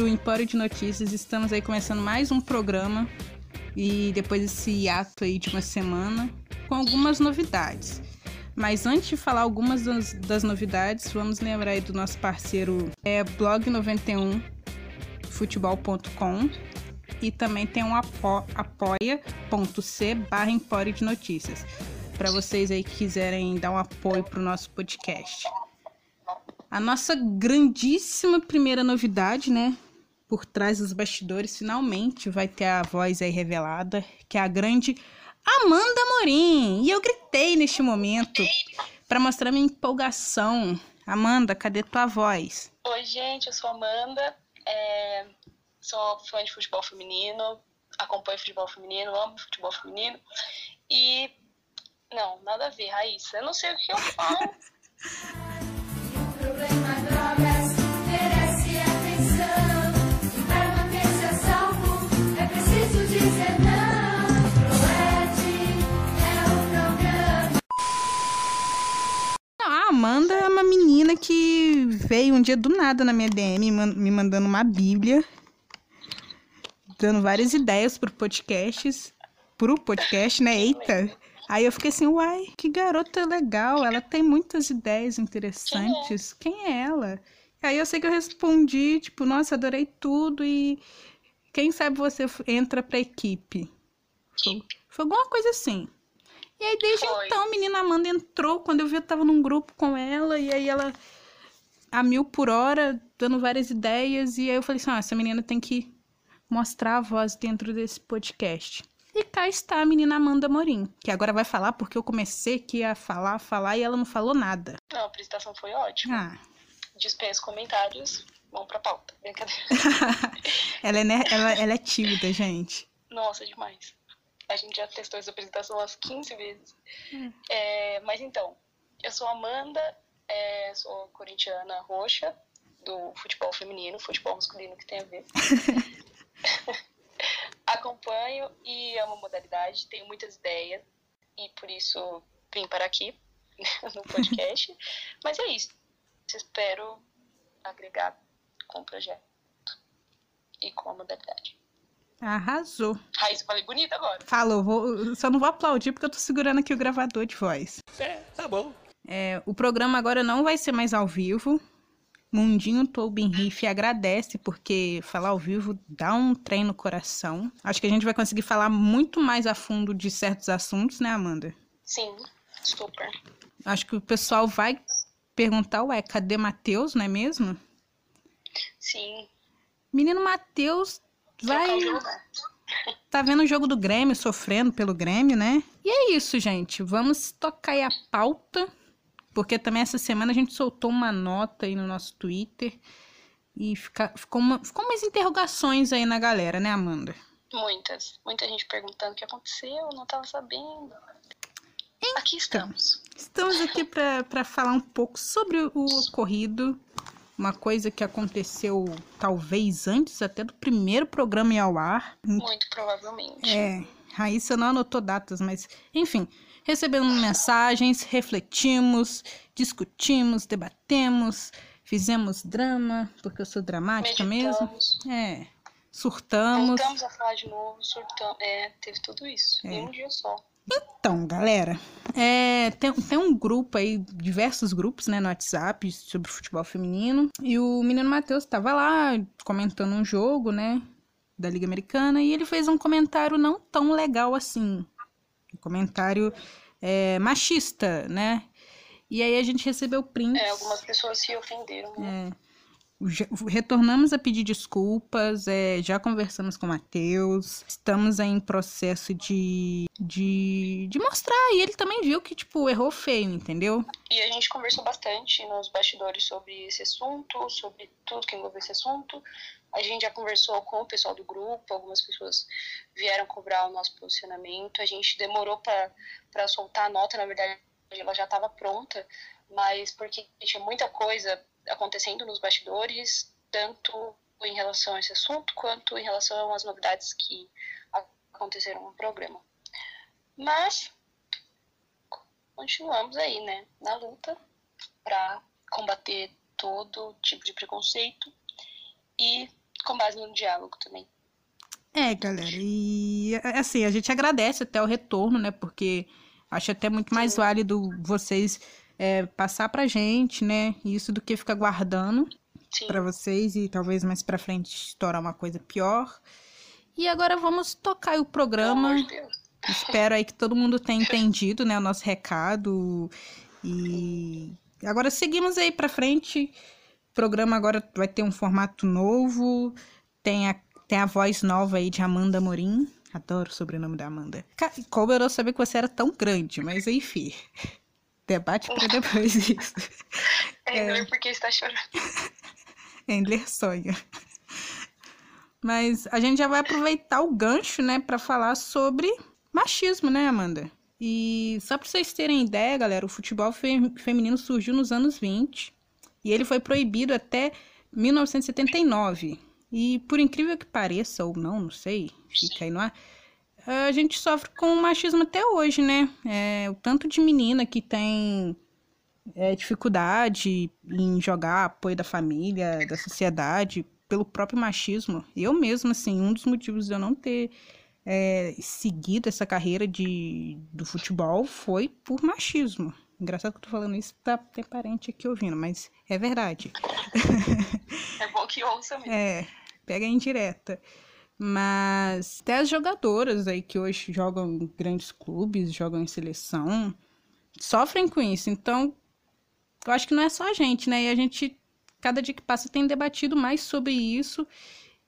do Empório de Notícias. Estamos aí começando mais um programa e depois desse ato aí de uma semana com algumas novidades. Mas antes de falar algumas das, das novidades, vamos lembrar aí do nosso parceiro é blog91 futebol.com e também tem um apo, apoia.c barra Empório de Notícias para vocês aí que quiserem dar um apoio para o nosso podcast. A nossa grandíssima primeira novidade, né? Por trás dos bastidores, finalmente vai ter a voz aí revelada, que é a grande Amanda Morim. E eu gritei neste momento para mostrar minha empolgação. Amanda, cadê tua voz? Oi, gente, eu sou Amanda, é... sou fã de futebol feminino, acompanho futebol feminino, amo futebol feminino. E. Não, nada a ver, Raíssa. Eu não sei o que eu falo. Amanda é uma menina que veio um dia do nada na minha DM me mandando uma bíblia, dando várias ideias pro podcasts, pro podcast, né? Eita! Aí eu fiquei assim, uai, que garota legal, ela tem muitas ideias interessantes. Quem é, quem é ela? Aí eu sei que eu respondi, tipo, nossa, adorei tudo e quem sabe você entra pra equipe. Foi, foi alguma coisa assim. E aí desde foi. então a menina Amanda entrou, quando eu vi eu tava num grupo com ela, e aí ela a mil por hora, dando várias ideias, e aí eu falei assim, ah, essa menina tem que mostrar a voz dentro desse podcast. E cá está a menina Amanda Morim, que agora vai falar porque eu comecei aqui a falar, falar e ela não falou nada. Não, a apresentação foi ótima. Ah. Dispenso comentários, vamos pra pauta. Brincadeira. ela, é, ela, ela é tímida, gente. Nossa, demais. A gente já testou essa apresentação umas 15 vezes. Hum. É, mas então, eu sou Amanda, é, sou corintiana roxa, do futebol feminino, futebol masculino que tem a ver. Acompanho e amo a modalidade, tenho muitas ideias e por isso vim para aqui no podcast. Mas é isso. Espero agregar com o projeto e com a modalidade. Arrasou. Raiz, falei bonito agora. Falou, vou, só não vou aplaudir porque eu tô segurando aqui o gravador de voz. É, tá bom. É, o programa agora não vai ser mais ao vivo. Mundinho Tobin Riff agradece porque falar ao vivo dá um trem no coração. Acho que a gente vai conseguir falar muito mais a fundo de certos assuntos, né, Amanda? Sim, super. Acho que o pessoal vai perguntar, ué, cadê Matheus, não é mesmo? Sim. Menino Matheus vai. Tá vendo o jogo do Grêmio, sofrendo pelo Grêmio, né? E é isso, gente. Vamos tocar aí a pauta porque também essa semana a gente soltou uma nota aí no nosso Twitter e fica, ficou, uma, ficou umas interrogações aí na galera, né, Amanda? Muitas. Muita gente perguntando o que aconteceu, não estava sabendo. Então, aqui estamos. Estamos aqui para falar um pouco sobre o ocorrido. Uma coisa que aconteceu talvez antes até do primeiro programa ir ao ar. Muito provavelmente. É. Raíssa não anotou datas, mas enfim. Recebemos mensagens, refletimos, discutimos, debatemos, fizemos drama, porque eu sou dramática Meditamos. mesmo. É. Surtamos. Voltamos a falar de novo, surtamos. É, teve tudo isso. É. Em um dia só. Então, galera, é, tem, tem um grupo aí, diversos grupos, né, no WhatsApp sobre futebol feminino. E o menino Matheus estava lá comentando um jogo, né, da Liga Americana. E ele fez um comentário não tão legal assim. Um comentário é, machista, né? E aí a gente recebeu prints. É, algumas pessoas se ofenderam. Né? É. Retornamos a pedir desculpas, é, já conversamos com o Matheus, estamos em processo de, de, de mostrar, e ele também viu que, tipo, errou feio, entendeu? E a gente conversou bastante nos bastidores sobre esse assunto, sobre tudo que envolve esse assunto. A gente já conversou com o pessoal do grupo, algumas pessoas vieram cobrar o nosso posicionamento. A gente demorou para soltar a nota, na verdade, ela já estava pronta, mas porque tinha muita coisa acontecendo nos bastidores, tanto em relação a esse assunto, quanto em relação às novidades que aconteceram no programa. Mas continuamos aí, né, na luta para combater todo tipo de preconceito e com base no diálogo também. É, galera, e assim, a gente agradece até o retorno, né? Porque acho até muito mais válido vocês é, passar pra gente, né? Isso do que ficar guardando para vocês e talvez mais pra frente estourar uma coisa pior. E agora vamos tocar o programa. Espero aí que todo mundo tenha entendido, né, o nosso recado. E agora seguimos aí para frente. O programa agora vai ter um formato novo. Tem a, tem a voz nova aí de Amanda Morim. Adoro o sobrenome da Amanda. Como eu não sabia que você era tão grande, mas enfim. Debate para depois isso. É, é... porque está chorando. Endler sonha. Mas a gente já vai aproveitar o gancho, né, para falar sobre machismo, né, Amanda? E só para vocês terem ideia, galera, o futebol feminino surgiu nos anos 20 e ele foi proibido até 1979. E por incrível que pareça, ou não, não sei, fica aí no ar, a gente sofre com machismo até hoje, né? É, o tanto de menina que tem é, dificuldade em jogar apoio da família, da sociedade, pelo próprio machismo. Eu mesma, assim, um dos motivos de eu não ter é, seguido essa carreira de, do futebol foi por machismo. Engraçado que eu tô falando isso, tá tem parente aqui ouvindo, mas é verdade. É bom que ouça mesmo. É, pega em direta. Mas até as jogadoras aí que hoje jogam em grandes clubes, jogam em seleção, sofrem com isso. Então, eu acho que não é só a gente, né? E a gente, cada dia que passa, tem debatido mais sobre isso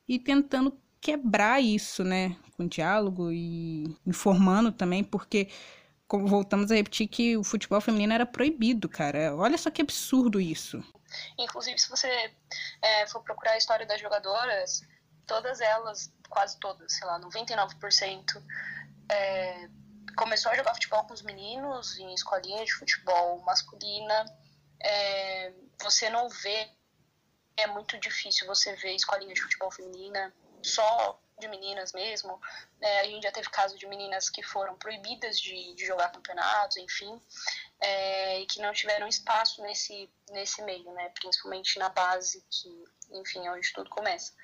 e tentando quebrar isso, né? Com diálogo e informando também, porque voltamos a repetir que o futebol feminino era proibido, cara. Olha só que absurdo isso. Inclusive, se você é, for procurar a história das jogadoras, todas elas, quase todas, sei lá, 99%, é, começou a jogar futebol com os meninos em escolinha de futebol masculina. É, você não vê, é muito difícil você ver escolinha de futebol feminina só de meninas mesmo. É, a gente já teve casos de meninas que foram proibidas de, de jogar campeonatos, enfim, é, e que não tiveram espaço nesse, nesse meio, né? Principalmente na base, que, enfim, é onde tudo começa.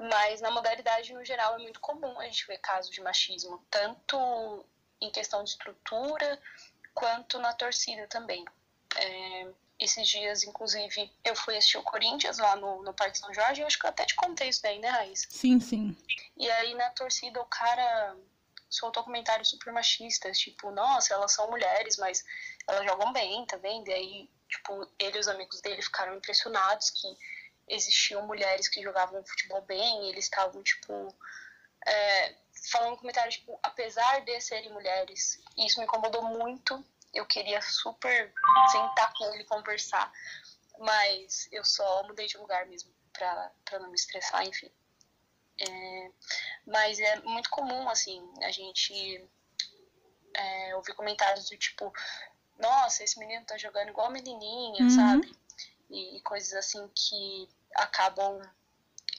Mas na modalidade, no geral, é muito comum a gente ver casos de machismo, tanto em questão de estrutura, quanto na torcida também. É, esses dias, inclusive, eu fui assistir o Corinthians lá no, no Parque São Jorge, eu acho que eu até te contei isso daí, né, Raíssa? Sim, sim. E aí na torcida o cara soltou comentários super machistas, tipo, nossa, elas são mulheres, mas elas jogam bem, tá vendo? E aí, tipo, ele e os amigos dele ficaram impressionados que existiam mulheres que jogavam futebol bem, eles estavam, tipo, é, falando comentários, tipo, apesar de serem mulheres. E isso me incomodou muito, eu queria super sentar com ele e conversar, mas eu só mudei de lugar mesmo pra, pra não me estressar, enfim. É, mas é muito comum, assim, a gente é, ouvir comentários do tipo, nossa, esse menino tá jogando igual a menininha, uhum. sabe? E, e, coisas assim que acabam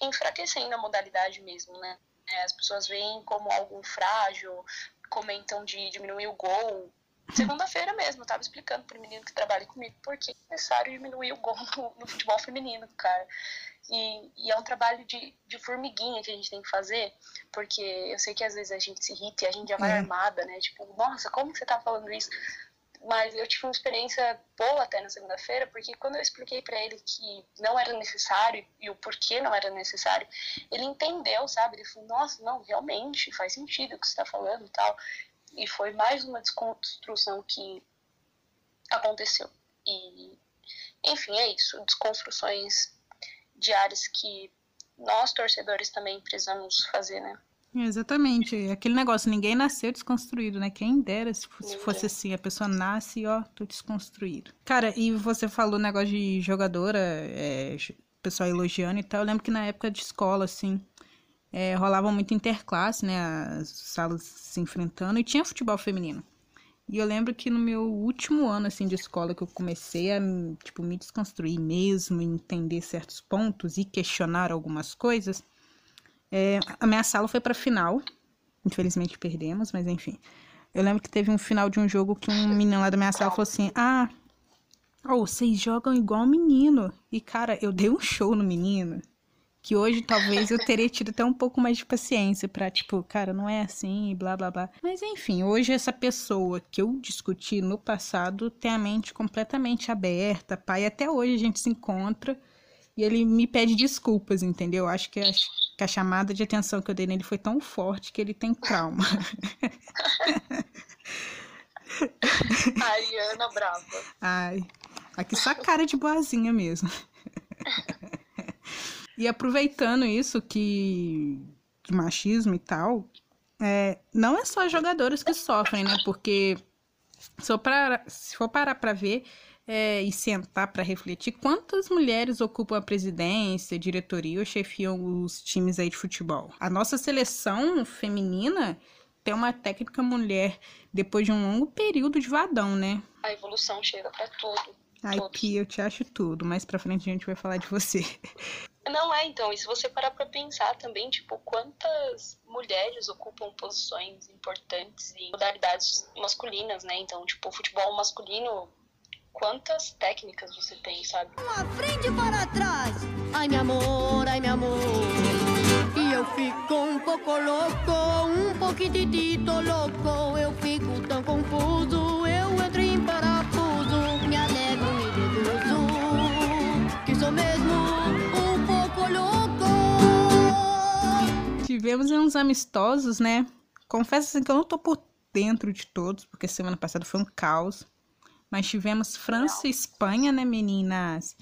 enfraquecendo a modalidade mesmo, né? É, as pessoas veem como algo frágil, comentam de diminuir o gol, Segunda-feira mesmo, eu tava explicando pro menino que trabalha comigo por que é necessário diminuir o gol no, no futebol feminino, cara. E, e, é um trabalho de, de formiguinha que a gente tem que fazer, porque eu sei que às vezes a gente se irrita e a gente já vai é. armada, né? Tipo, nossa, como que você tá falando isso? Mas eu tive uma experiência boa até na segunda-feira, porque quando eu expliquei para ele que não era necessário e o porquê não era necessário, ele entendeu, sabe? Ele falou, nossa, não, realmente faz sentido o que você tá falando e tal. E foi mais uma desconstrução que aconteceu. E, enfim, é isso. Desconstruções diárias que nós, torcedores, também precisamos fazer, né? Exatamente. Aquele negócio, ninguém nasceu desconstruído, né? Quem dera se fosse, fosse assim, a pessoa nasce e, ó, tô desconstruído. Cara, e você falou negócio de jogadora, é, pessoal elogiando e tal. Eu lembro que na época de escola, assim, é, rolava muito interclasse, né? As salas se enfrentando e tinha futebol feminino. E eu lembro que no meu último ano, assim, de escola, que eu comecei a, tipo, me desconstruir mesmo, entender certos pontos e questionar algumas coisas, é, a minha sala foi pra final. Infelizmente perdemos, mas enfim. Eu lembro que teve um final de um jogo que um menino lá da minha sala falou assim, ah, oh, vocês jogam igual menino. E, cara, eu dei um show no menino que hoje talvez eu teria tido até um pouco mais de paciência pra, tipo, cara, não é assim blá blá blá. Mas enfim, hoje essa pessoa que eu discuti no passado tem a mente completamente aberta, pai, até hoje a gente se encontra e ele me pede desculpas, entendeu? Acho que a, que a chamada de atenção que eu dei nele foi tão forte que ele tem trauma. Ariana brava. Ai, aqui só cara de boazinha mesmo. E aproveitando isso que de machismo e tal, é, não é só jogadores que sofrem, né? Porque se for parar, se for parar pra ver é, e sentar para refletir, quantas mulheres ocupam a presidência, diretoria ou chefiam os times aí de futebol? A nossa seleção feminina tem uma técnica mulher depois de um longo período de vadão, né? A evolução chega para tudo. Ai, Pia, eu te acho tudo. Mais pra frente a gente vai falar de você. Não é, então. E se você parar pra pensar também, tipo, quantas mulheres ocupam posições importantes em modalidades masculinas, né? Então, tipo, futebol masculino, quantas técnicas você tem, sabe? Uma frente para trás. Ai, meu amor, ai, meu amor. E eu fico um pouco louco, um pouquitito louco. Eu fico tão confuso, eu entro em parafuso. Me alegro, me deduzo, que sou mesmo um pouco louco. Tivemos uns amistosos, né? Confesso assim que eu não tô por dentro de todos, porque semana passada foi um caos. Mas tivemos França e Espanha, né, meninas?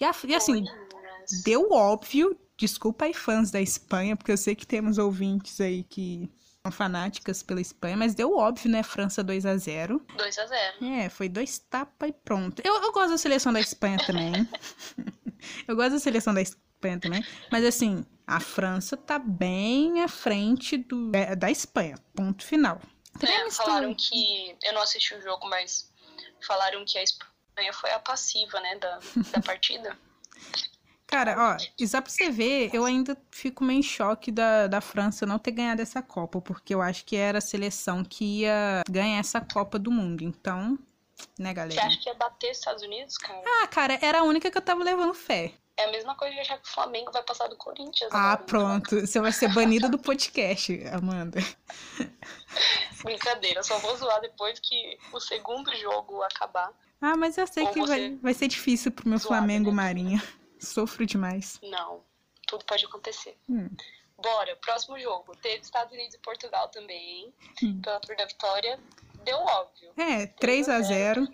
E, a- e assim, Meninas. deu óbvio, desculpa aí fãs da Espanha, porque eu sei que temos ouvintes aí que são fanáticas pela Espanha, mas deu óbvio, né, França 2 a 0 2 a 0 É, foi dois tapas e pronto. Eu, eu gosto da seleção da Espanha também. eu gosto da seleção da Espanha também. Mas assim, a França tá bem à frente do, é, da Espanha. Ponto final. É, falaram que. Eu não assisti o jogo, mas falaram que a Espanha foi a passiva, né, da, da partida. Cara, ó, e só pra você ver, eu ainda fico meio em choque da, da França não ter ganhado essa Copa, porque eu acho que era a seleção que ia ganhar essa Copa do Mundo. Então, né, Você galera? acha que ia bater os Estados Unidos, cara? Ah, cara, era a única que eu tava levando fé. É a mesma coisa de achar que o Flamengo vai passar do Corinthians. Ah, agora, então. pronto. Você vai ser banida do podcast, Amanda. Brincadeira, só vou zoar depois que o segundo jogo acabar. Ah, mas eu sei Ou que vai, vai ser difícil pro meu Zoada, Flamengo né? Marinha. Sofro demais. Não, tudo pode acontecer. Hum. Bora, próximo jogo. Teve Estados Unidos e Portugal também, Hum. pela Tour da Vitória. Deu óbvio. É, 3 a 0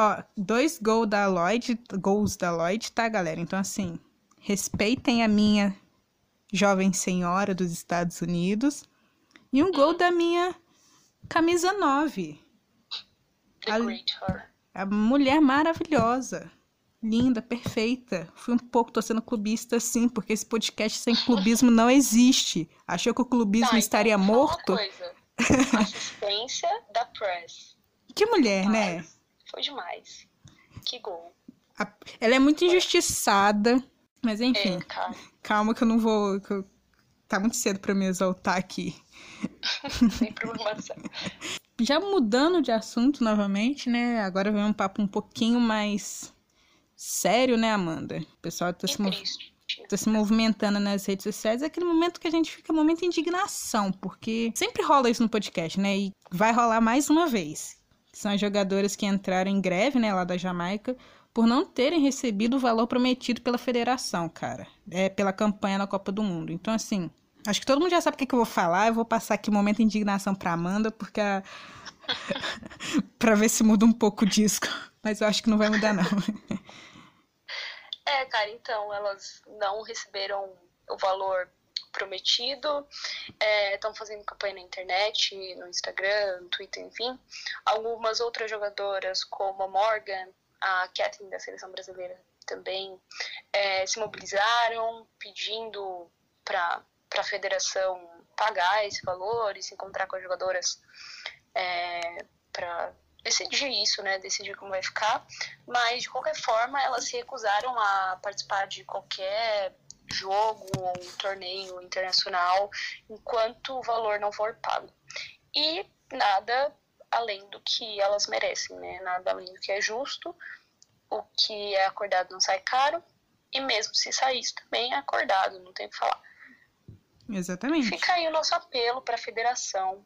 Ó, dois gols da Lloyd, gols da Lloyd, tá, galera? Então, assim, respeitem a minha jovem senhora dos Estados Unidos. E um gol da minha camisa 9. The Ali- Great Her. A mulher maravilhosa. Linda, perfeita. Fui um pouco, tô sendo clubista, sim, porque esse podcast sem clubismo não existe. Achou que o clubismo Tá, estaria então, morto? Uma coisa. Assistência da Press. Que mulher, né? Foi demais. Que gol. Ela é muito injustiçada. Mas enfim, É, cara. calma que eu não vou. que eu- Tá muito cedo pra me exaltar aqui. Sem problemação. Já mudando de assunto novamente, né? Agora vem um papo um pouquinho mais sério, né, Amanda? O pessoal tá se, mov- tá se movimentando nas redes sociais. É aquele momento que a gente fica momento de indignação, porque sempre rola isso no podcast, né? E vai rolar mais uma vez. São as jogadoras que entraram em greve, né, lá da Jamaica, por não terem recebido o valor prometido pela federação, cara. É, pela campanha na Copa do Mundo. Então, assim, acho que todo mundo já sabe o que, que eu vou falar. Eu vou passar aqui um momento de indignação pra Amanda, porque a... pra ver se muda um pouco o disco. Mas eu acho que não vai mudar, não. É, cara, então, elas não receberam o valor prometido, estão fazendo campanha na internet, no Instagram, no Twitter, enfim. Algumas outras jogadoras, como a Morgan, a Kathleen da seleção brasileira também, é, se mobilizaram pedindo para a federação pagar esse valor e se encontrar com as jogadoras é, para decidir isso, né? Decidir como vai ficar. Mas, de qualquer forma, elas se recusaram a participar de qualquer jogo ou torneio internacional enquanto o valor não for pago. E nada além do que elas merecem, né? Nada além do que é justo. O que é acordado não sai caro. E mesmo se saísse também é acordado, não tem o que falar. Exatamente. Fica aí o nosso apelo para a federação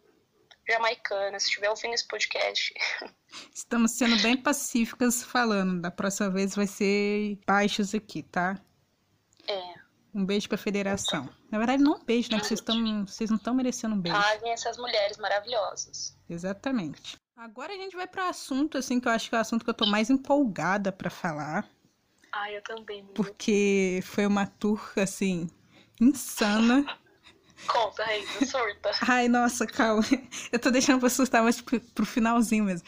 jamaicana, se estiver ouvindo esse podcast. Estamos sendo bem pacíficas falando. Da próxima vez vai ser baixos aqui, tá? É. Um beijo pra federação. Na verdade, não um beijo, né? Que vocês, tão, vocês não estão merecendo um beijo. Paguem essas mulheres maravilhosas. Exatamente. Agora a gente vai para assunto, assim, que eu acho que é o assunto que eu tô mais empolgada para falar. Ai, eu também. Menina. Porque foi uma tour, assim, insana. Conta, Raíssa, surta. Ai, nossa, calma. Eu tô deixando pra assustar mais pro, pro finalzinho mesmo.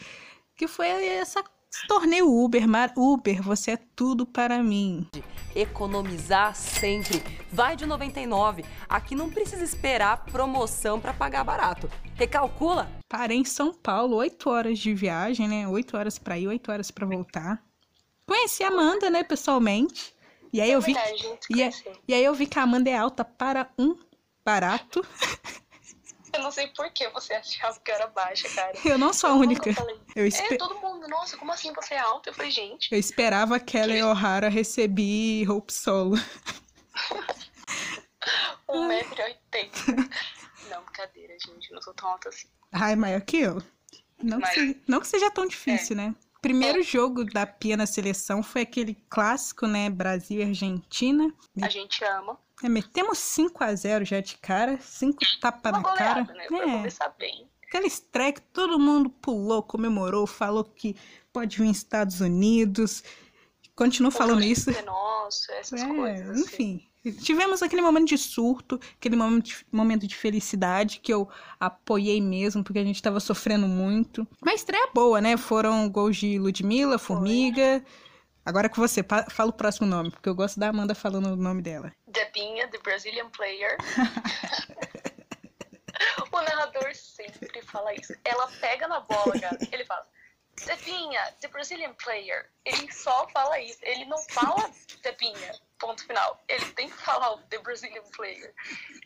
Que foi essa esse torneio Uber, Mar Uber, você é tudo para mim. Economizar sempre. Vai de 99. Aqui não precisa esperar promoção para pagar barato. Recalcula. Parei em São Paulo, 8 horas de viagem, né? 8 horas para ir, 8 horas para voltar. Conheci a Amanda, né, pessoalmente. E aí eu vi, Verdade, e, é- e aí eu vi que a Amanda é alta para um barato. Eu não sei por que você achava que eu era baixa, cara. Eu não sou a Eu única. falei. Eu, É, espe- todo mundo, nossa, como assim você é alta? Eu falei, gente, eu esperava que Kelly O'Hara receber Hope Solo. 1,80m. Não, brincadeira, gente, não sou tão alta assim. Ai, maior que eu. Não, que Mas- seja, não que seja tão difícil, né? Primeiro jogo da Pia na seleção foi aquele clássico, né? Brasil e Argentina. A gente ama. É, metemos 5 a 0 já de cara, 5 tapas na cara. goleada, né? Pra É, começar bem. aquela estreia que todo mundo pulou, comemorou, falou que pode vir Estados Unidos. Continuo falando isso. É nosso, essas É, coisas. assim. enfim. Tivemos aquele momento de surto, aquele momento de, momento de felicidade que eu apoiei mesmo, porque a gente tava sofrendo muito. Uma estreia boa, né? Foram gols de Ludmilla, Formiga. Agora com você, fala o próximo nome, porque eu gosto da Amanda falando o nome dela. Debinha, the Brazilian player. o narrador sempre fala isso. Ela pega na bola, cara. Ele fala, Debinha, the Brazilian player. Ele só fala isso. Ele não fala Debinha, ponto final. Ele tem que falar o the Brazilian player.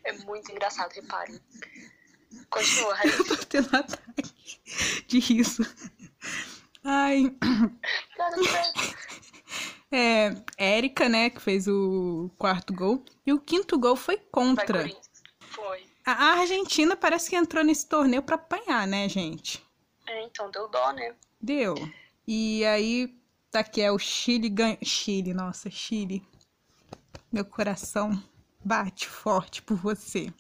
É muito engraçado, reparem. Continua, Raíssa. Tô tendo ataque de riso. Ai. Cara. É, Érica, né, que fez o quarto gol. E o quinto gol foi contra. Foi. A Argentina parece que entrou nesse torneio pra apanhar, né, gente? É, então deu dó, né? Deu. E aí, tá aqui, é o Chile ganha. Chile, nossa, Chile. Meu coração bate forte por você.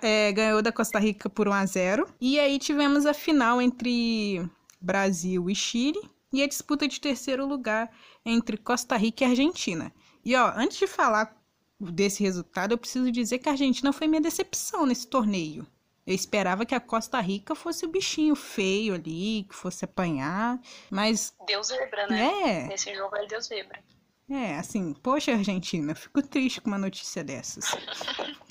É, ganhou da Costa Rica por 1 a 0 E aí tivemos a final entre Brasil e Chile. E a disputa de terceiro lugar entre Costa Rica e Argentina. E ó, antes de falar desse resultado, eu preciso dizer que a Argentina foi minha decepção nesse torneio. Eu esperava que a Costa Rica fosse o bichinho feio ali, que fosse apanhar, mas Deu zebra, né? é, Nesse jogo aí deu zebra. é, assim, poxa, Argentina, fico triste com uma notícia dessas.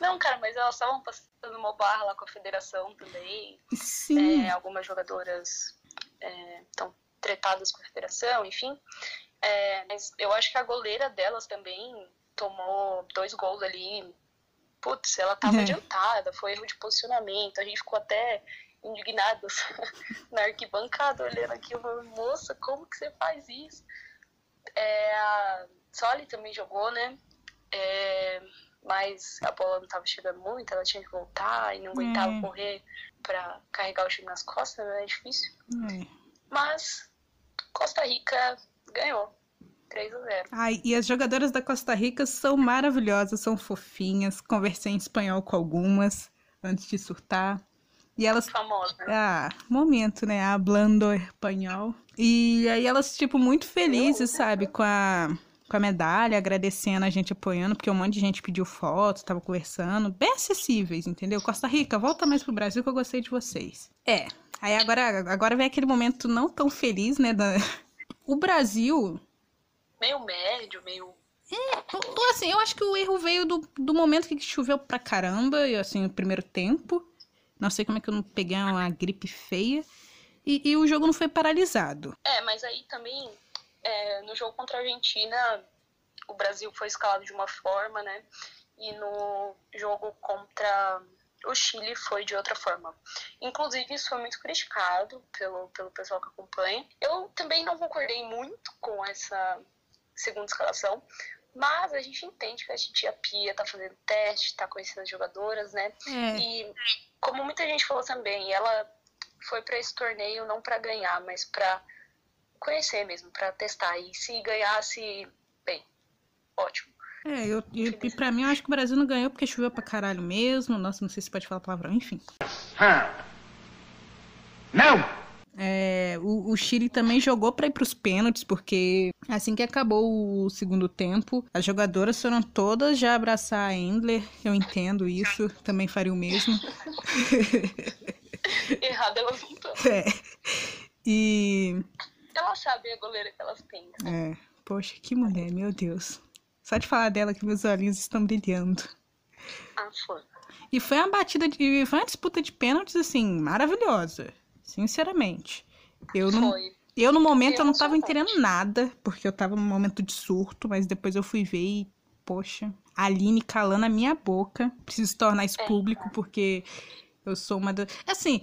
Não, cara, mas elas estavam passando uma barra lá com a federação também. Sim, É, algumas jogadoras estão tretadas com a federação, enfim. É, mas eu acho que a goleira delas também tomou dois gols ali. Putz, ela tava É. adiantada, foi erro de posicionamento. A gente ficou até indignados na arquibancada olhando aquilo. falando, Moça, como que você faz isso? É, a Soli também jogou, né? É, mas a bola não tava chegando muito, ela tinha que voltar e não aguentava É. correr pra carregar o time nas costas, né? É difícil. é. Mas Costa Rica ganhou. 3 a 0 Ai, e as jogadoras da Costa Rica são maravilhosas, são fofinhas. Conversei em espanhol com algumas antes de surtar. E elas Famosa. Ah, momento, né? Hablando espanhol. E aí elas, tipo, muito felizes, sabe? Com a, com a medalha, agradecendo a gente apoiando, porque um monte de gente pediu foto, tava conversando. Bem acessíveis, entendeu? Costa Rica, volta mais pro Brasil que eu gostei de vocês. É. Aí agora, agora vem aquele momento não tão feliz, né? Da... O Brasil. Meio médio, meio. o- Assim, eu acho que o erro veio do, do momento que choveu pra caramba, e assim, o primeiro tempo. Não sei como é que eu não peguei uma gripe feia. E, e o jogo não foi paralisado. É, mas aí também, é, no jogo contra a Argentina, o Brasil foi escalado de uma forma, né? E no jogo contra o Chile foi de outra forma. Inclusive, isso foi muito criticado pelo, pelo pessoal que acompanha. Eu também não concordei muito com essa segunda escalação. Mas a gente entende que a gente, a Pia, tá fazendo teste, tá conhecendo as jogadoras, né? É. E como muita gente falou também, ela foi para esse torneio não para ganhar, mas para conhecer mesmo, para testar. E se ganhasse, bem, ótimo. É, eu, e, e pra mim eu acho que o Brasil não ganhou porque choveu pra caralho mesmo. Nossa, não sei se pode falar palavrão, enfim. Não! É, o, o Chile também jogou pra ir pros pênaltis, porque assim que acabou o segundo tempo, as jogadoras foram todas já abraçar a Endler. Eu entendo isso, também faria o mesmo. Errado elas não estão. É. E. Elas sabem a goleira que elas têm. É, poxa, que mulher, meu Deus. Só de falar dela que meus olhinhos estão brilhando. Ah, foi. E foi uma batida de. Foi uma disputa de pênaltis, assim, maravilhosa. Sinceramente. Eu não. Foi. Eu, no momento, eu não tava entendendo nada, porque eu tava num momento de surto, mas depois eu fui ver e, poxa, a Aline calando a minha boca. Preciso tornar isso público, porque eu sou uma das. Assim,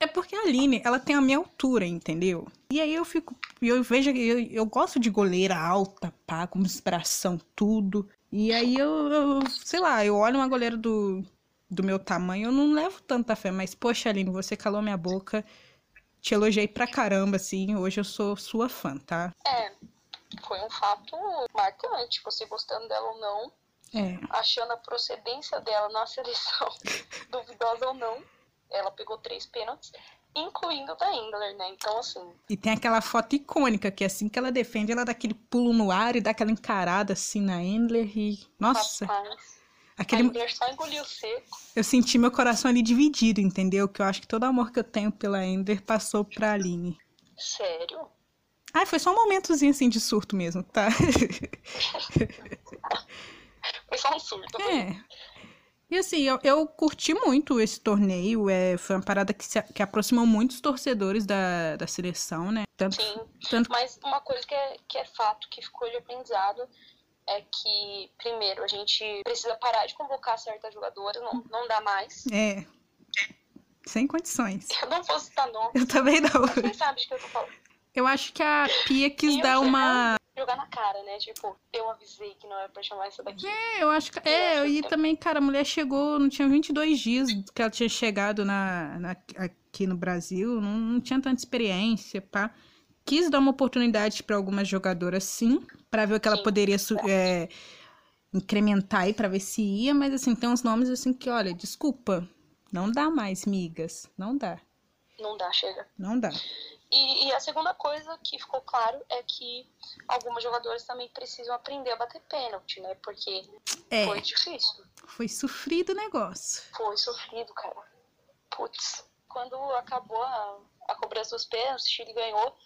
é porque a Aline, ela tem a minha altura, entendeu? E aí eu fico. Eu vejo. Eu, eu gosto de goleira alta, pá, com inspiração, tudo. E aí eu, eu, sei lá, eu olho uma goleira do, do meu tamanho, eu não levo tanta fé, mas, poxa, Aline, você calou minha boca. Te elogiei pra caramba, assim. Hoje eu sou sua fã, tá? É, foi um fato marcante. Você gostando dela ou não, É. achando a procedência dela na seleção duvidosa ou não, ela pegou três pênaltis, incluindo o da Engler, né? Então, assim, E tem aquela foto icônica, que assim que ela defende, ela dá aquele pulo no ar e dá aquela encarada assim na Endler e. Nossa, rapaz, a aquele. Engler só engoliu seco. Eu senti meu coração ali dividido, entendeu? Que eu acho que todo o amor que eu tenho pela Endler passou pra Aline. Sério? Ai, foi só um momentozinho assim de surto mesmo, tá? Foi só um surto. É. E assim, eu, eu curti muito esse torneio. É, foi uma parada que, se, que aproximou muitos torcedores da, da seleção, né? Tanto, Sim. tanto Mas uma coisa que é, que é fato, que ficou de aprendizado, é que, primeiro, a gente precisa parar de convocar certas jogadoras, não, não dá mais. É. Sem condições. Eu não vou citar nome, Eu também não. mas quem sabe de que eu tô falando. Eu acho que a Pia quis dar uma. Jogar na cara, né? Tipo, eu avisei que não era pra chamar essa daqui. É, eu acho que. É, e também, cara, a mulher chegou, não tinha 22 dias que ela tinha chegado na, na- aqui no Brasil, não, não tinha tanta experiência, pá. Quis dar uma oportunidade pra algumas jogadoras, sim, pra ver o que ela Sim. poderia su- é, incrementar aí, pra ver se ia, mas assim, tem uns nomes assim que, olha, desculpa, não dá mais, migas, não dá, Não dá, chega. não dá. E, e a segunda coisa que ficou claro é que algumas jogadoras também precisam aprender a bater pênalti, né? Porque É, foi difícil. foi sofrido o negócio. Foi sofrido, cara. Putz. Quando acabou a, a cobrança dos pênaltis, o Chile ganhou.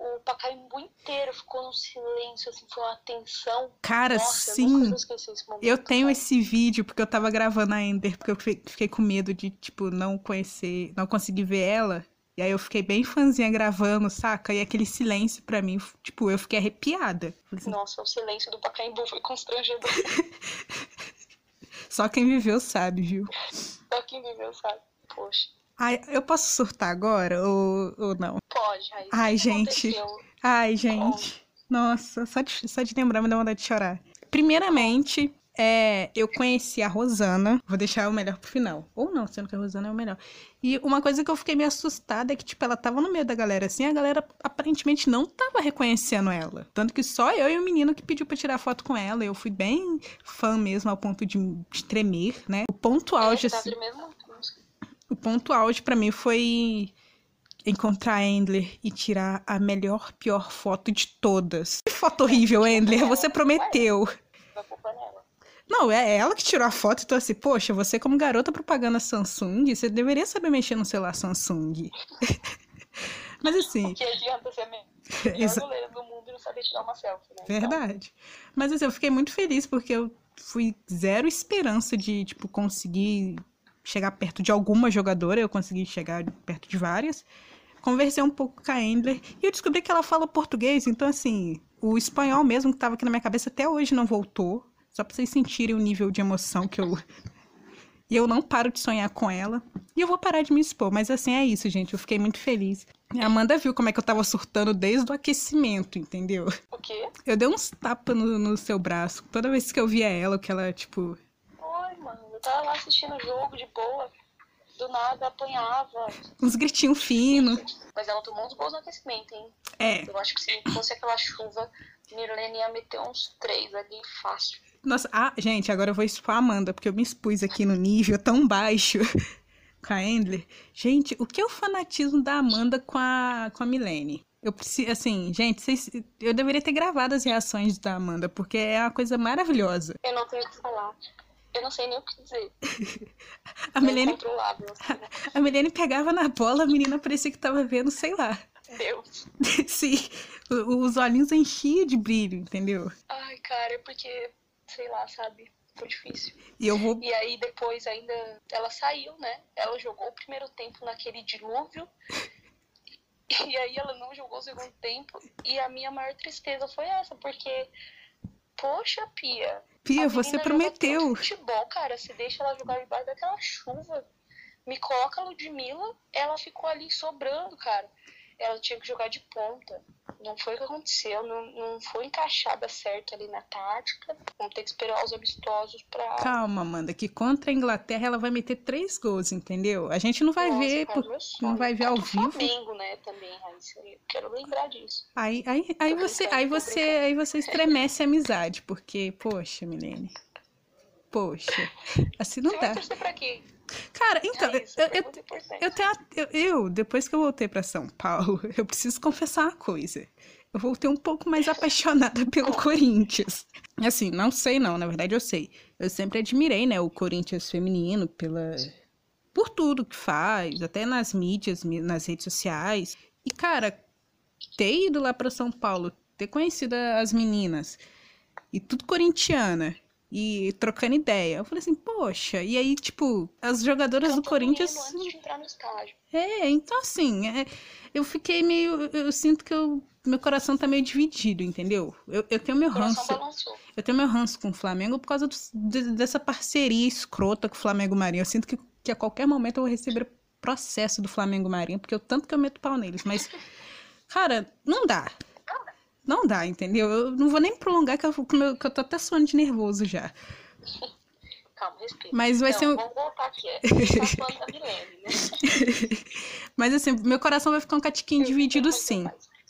O Pacaembu inteiro ficou num silêncio, assim, foi uma tensão. Cara, Nossa, eu sim. esse momento. Eu tenho cara. esse vídeo porque eu tava gravando a Ender, porque eu fi- fiquei com medo de, tipo, não conhecer, não conseguir ver ela. E aí eu fiquei bem fãzinha gravando, saca? E aquele silêncio pra mim, tipo, eu fiquei arrepiada. Assim, Nossa, o silêncio do Pacaembu foi constrangedor. Só quem viveu sabe, viu? Só quem viveu sabe. Poxa. Ai, eu posso surtar agora ou, ou não? Pode, Raíssa. Ai, gente. aconteceu? Ai, gente. Nossa, só de, só de lembrar me dá vontade de chorar. Primeiramente, é, eu conheci a Rosana. Vou deixar o melhor pro final. Ou não, sendo que a Rosana é o melhor. E uma coisa que eu fiquei meio assustada é que, tipo, ela tava no meio da galera assim, a galera aparentemente não tava reconhecendo ela. Tanto que só eu e o menino que pediu pra tirar foto com ela. Eu fui bem fã mesmo, ao ponto de, de tremer, né? O ponto auge, É, tá assim. não sei. O ponto auge pra mim foi encontrar a Endler e tirar a melhor, pior foto de todas. Que foto horrível, Endler, você prometeu. A culpa é nela. Não, é ela que tirou a foto, então assim, poxa, você como garota propaganda Samsung, você deveria saber mexer no celular Samsung. Mas assim, O que adianta ser melhor goleira do mundo e não saber tirar uma selfie, né? Verdade. Mas assim, eu fiquei muito feliz porque eu fui zero esperança de, tipo, conseguir chegar perto de alguma jogadora. Eu consegui chegar perto de várias. Conversei um pouco com a Endler e eu descobri que ela fala português. Então, assim, o espanhol mesmo que tava aqui na minha cabeça até hoje não voltou. Só pra vocês sentirem o nível de emoção que eu. E eu não paro de sonhar com ela. E eu vou parar de me expor. Mas assim, é isso, gente. Eu fiquei muito feliz. A Amanda viu como é que eu tava surtando desde o aquecimento, entendeu? O quê? Eu dei uns tapas no, no seu braço. Toda vez que eu via ela, que ela, tipo. Oi, mano. Eu tava lá assistindo o jogo de boa. Do nada apanhava. Uns gritinhos finos. Mas ela tomou uns gols no aquecimento, hein? É. Eu acho que se fosse aquela chuva, Mirlene ia meter uns três ali fácil. Nossa, ah, gente, agora eu vou expor a Amanda, porque eu me expus aqui no nível tão baixo com a Endler. Gente, o que é o fanatismo da Amanda com a, com a Milene? Eu preciso, assim, gente, vocês, eu deveria ter gravado as reações da Amanda, porque é uma coisa maravilhosa. Eu não tenho o que falar. Eu não sei nem o que dizer. A Milene, incontrolável, assim, né? a Milene pegava na bola, a menina parecia que tava vendo, sei lá. Deus. Sim, os olhinhos enchiam de brilho, entendeu? Ai, cara, é porque, sei lá, sabe? Foi difícil. E eu vou. E aí depois ainda ela saiu, né? Ela jogou o primeiro tempo naquele dilúvio. E aí ela não jogou o segundo tempo. E a minha maior tristeza foi essa, porque, poxa, Pia. Pia, você prometeu. Futebol, cara, você deixa ela jogar debaixo daquela chuva. Me coloca a Ludmilla, ela ficou ali sobrando, cara. Ela tinha que jogar de ponta. Não foi o que aconteceu, não, não foi encaixada certo ali na tática. Vamos ter que esperar os amistosos pra. Calma, Amanda, que contra a Inglaterra ela vai meter três gols, entendeu? A gente não vai Nossa, ver, por- não vai ver ao Contra o vivo. Flamengo, né, também, Raíssa. Eu quero lembrar disso. Aí, aí, aí Tô você, aí você, aí você estremece a amizade, porque, poxa, Milene. Poxa, assim não Você vai dá. torcer pra quê? Cara, então, eu, Raíssa, eu, eu a- eu, eu, depois que eu voltei pra São Paulo, eu preciso confessar uma coisa. Eu voltei um pouco mais apaixonada pelo Corinthians. Assim, não sei não, na verdade eu sei. Eu sempre admirei, né, o Corinthians feminino pela por tudo que faz, até nas mídias, nas redes sociais. E cara, ter ido lá pra São Paulo, ter conhecido as meninas e tudo corintiana e trocando ideia. Eu falei assim, poxa, e aí tipo, as jogadoras do Corinthians antes de entrar no estádio. é, então assim, é, eu fiquei meio. Eu, eu sinto que eu- meu coração tá meio dividido, entendeu? Eu, eu tenho meu ranço. balançou. Eu tenho meu ranço com o Flamengo por causa dos- de- dessa parceria escrota com o Flamengo Marinho. Eu sinto que, que a qualquer momento eu vou receber processo do Flamengo Marinho, porque eu tanto que eu meto pau neles. Mas, cara, não dá. Não dá, entendeu? Eu não vou nem prolongar, que eu, que eu tô até suando de nervoso já. Calma, respira. Mas vai Não, ser um. vamos voltar aqui. É. Tá Milene, né? Mas assim, meu coração vai ficar um catiquinho dividido sim.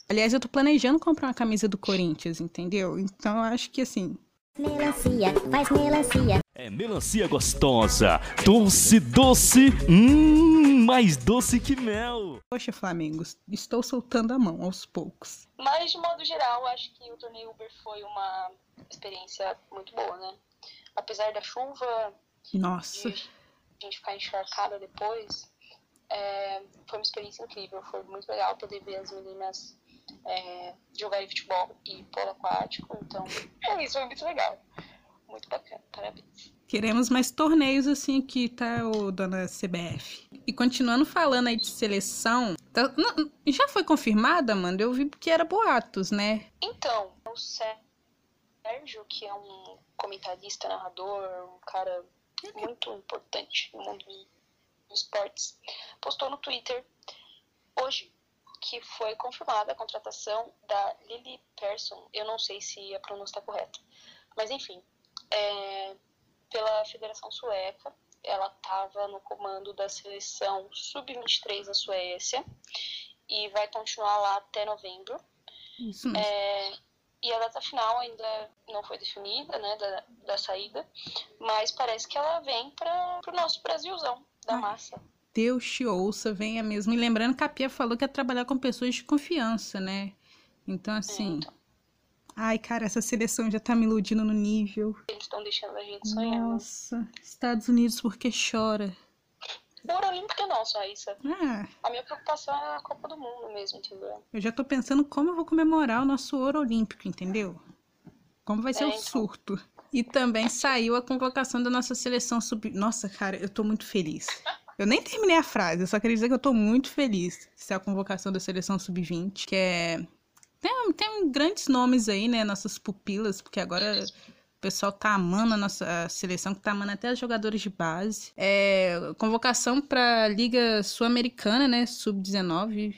Aliás, eu tô planejando comprar uma camisa do Corinthians, entendeu? Então eu acho que assim. Melancia, faz melancia. É melancia gostosa, doce, doce, hum, mais doce que mel. Poxa, Flamengo, estou soltando a mão aos poucos. Mas, de modo geral, acho que o torneio Uber foi uma experiência muito boa, né? Apesar da chuva, Nossa. de a gente ficar encharcada depois, é, foi uma experiência incrível. Foi muito legal poder ver as meninas é, jogarem futebol e polo aquático. Então, é isso, foi muito legal. Muito bacana, parabéns. Queremos mais torneios assim aqui, tá, ô, dona CBF? E continuando falando aí de seleção, tá- não, já foi confirmada, Amanda? Eu vi que era boatos, né? Então, o Sérgio, que é um comentarista, narrador, um cara muito importante no mundo dos esportes, postou no Twitter hoje que foi confirmada a contratação da Lily Persson. Eu não sei se a pronúncia está correta, mas enfim, é, pela Federação Sueca. Ela estava no comando da seleção sub-23 da Suécia e vai continuar lá até novembro. Isso mesmo. É, e a data final ainda não foi definida, né, da, da saída, mas parece que ela vem para o nosso Brasilzão da Ai. massa. Deus te ouça, venha mesmo. E lembrando que a Pia falou que ia trabalhar com pessoas de confiança, né? Então, assim. então. Ai, cara, essa seleção já tá me iludindo no nível. Eles estão deixando a gente sonhar. Nossa, Estados Unidos porque chora. O Ouro Olímpico é nosso, Raíssa. Ah, A minha preocupação é a Copa do Mundo mesmo, entendeu? eu já tô pensando como eu vou comemorar o nosso ouro olímpico, entendeu? Como vai ser É, o então. surto. E também saiu a convocação da nossa seleção sub. Nossa, cara, eu tô muito feliz. Eu nem terminei a frase, eu só queria dizer que eu tô muito feliz. Isso é a convocação da seleção sub-20, que é. Tem, tem grandes nomes aí, né? Nossas pupilas, porque agora o pessoal tá amando a nossa seleção, que tá amando até os jogadores de base. É, convocação pra Liga Sul-Americana, né? Sub-19.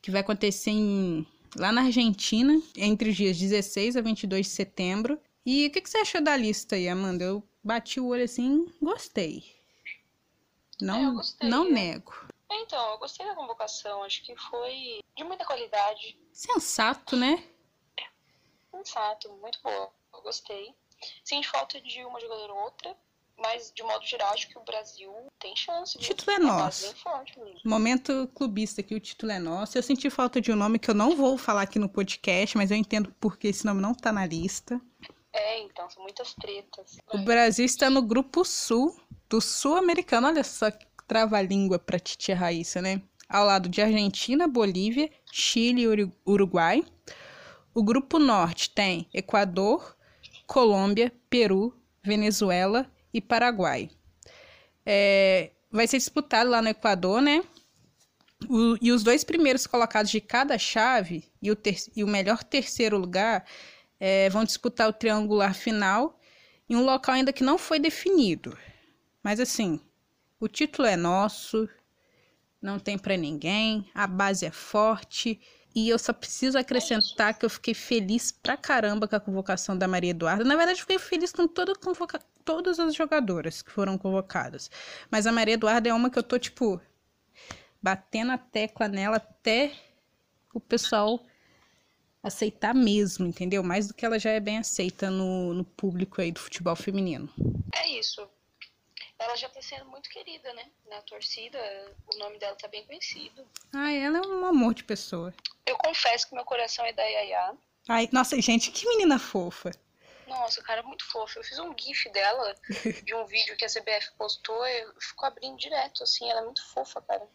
que vai acontecer em- lá na Argentina, entre os dias 16 a 22 de setembro. E o que, que você achou da lista aí, Amanda? Eu bati o olho assim, gostei. Não, É, não é. nego. Então, eu gostei da convocação, acho que foi de muita qualidade, Sensato, né? sensato, muito boa, eu gostei. Sente falta de uma jogadora ou outra, mas de modo geral acho que o Brasil tem chance. O título é nosso. Momento clubista aqui, o título é nosso. Eu senti falta de um nome que eu não vou falar aqui no podcast, mas eu entendo porque esse nome não tá na lista. É, então, são muitas tretas. O Brasil está no grupo sul do sul-americano. Olha só que trava-língua pra titia Raíssa, né? Ao lado de Argentina, Bolívia, Chile e Uru- Uruguai. O grupo norte tem Equador, Colômbia, Peru, Venezuela e Paraguai. É, vai ser disputado lá no Equador, né? O- e os dois primeiros colocados de cada chave e o, ter- e o melhor terceiro lugar é, vão disputar o triangular final em um local ainda que não foi definido. Mas assim, o título é nosso, não tem pra ninguém, a base é forte e eu só preciso acrescentar que eu fiquei feliz pra caramba com a convocação da Maria Eduarda. Na verdade, fiquei feliz com toda convoca... todas as jogadoras que foram convocadas. Mas a Maria Eduarda é uma que eu tô, tipo, batendo a tecla nela até o pessoal aceitar mesmo, entendeu? Mais do que ela já é bem aceita no, no público aí do futebol feminino. É isso. Ela já tá sendo muito querida, né? Na torcida, o nome dela tá bem conhecido. Ai, ela é um amor de pessoa. Eu confesso que meu coração é da Yaya. Ai, nossa, gente, que menina fofa. Nossa, cara, muito fofo. Eu fiz um gif dela, de um vídeo que a CBF postou, e eu fico abrindo direto, assim, ela é muito fofa, cara.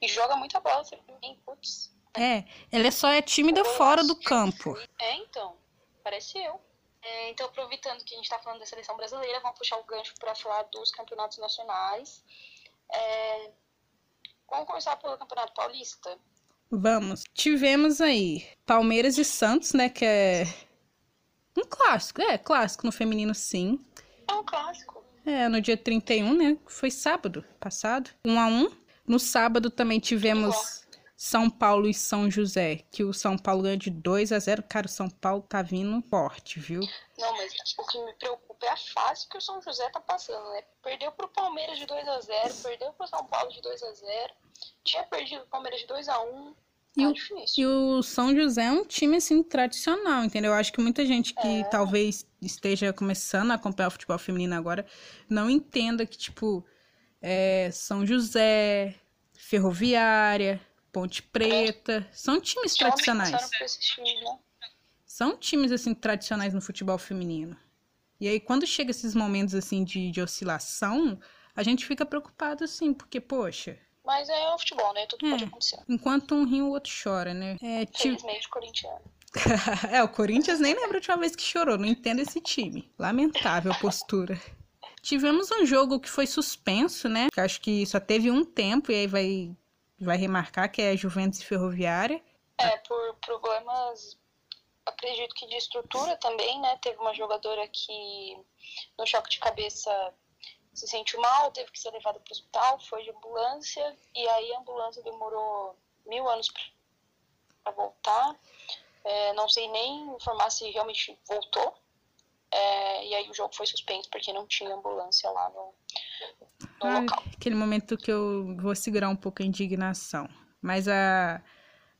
E joga muita bola também, putz. É, ela é só é tímida fora do campo. É, então, parece eu. É, então, aproveitando que a gente tá falando da seleção brasileira, vamos puxar o gancho para falar dos campeonatos nacionais. É, vamos começar pelo Campeonato Paulista. Vamos. Tivemos aí Palmeiras e Santos, né, que é um clássico. É, clássico no feminino, sim. É um clássico. É, no dia 31, né? Foi sábado passado. 1 a 1 No sábado também tivemos São Paulo e São José, que o São Paulo ganhou de 2 a 0 Cara, o São Paulo tá vindo forte, viu? Não, mas o que me preocupa é a fase que o São José tá passando, né? Perdeu pro Palmeiras de 2 a 0 perdeu pro São Paulo de 2 a 0 tinha perdido o Palmeiras de 2 a 1 E Tá o- difícil. E o São José é um time, assim, tradicional, entendeu? Eu acho que muita gente que É. talvez esteja começando a acompanhar o futebol feminino agora não entenda que, tipo, é, São José, Ferroviária, Ponte Preta, são times tradicionais. né? São times, assim, tradicionais no futebol feminino. E aí, quando chega esses momentos, assim, de, de oscilação, a gente fica preocupado, assim, porque, poxa, Mas é o futebol, né? Tudo pode É. acontecer. enquanto um ri, o outro chora, né? É, ti- Felizmente, corintiano. é, o Corinthians nem lembra a última vez que chorou. Não entendo esse time. Lamentável postura. Tivemos um jogo que foi suspenso, né? Que acho que só teve um tempo e aí vai, vai remarcar que é Juventus Ferroviária. É, por problemas, acredito que de estrutura também, né? Teve uma jogadora que, no choque de cabeça, se sentiu mal, teve que ser levada para o hospital, foi de ambulância, e aí a ambulância demorou mil anos para voltar. É, não sei nem informar se realmente voltou. É, e aí o jogo foi suspenso porque não tinha ambulância lá no, no Ai, local. aquele momento que eu vou segurar um pouco a indignação. Mas a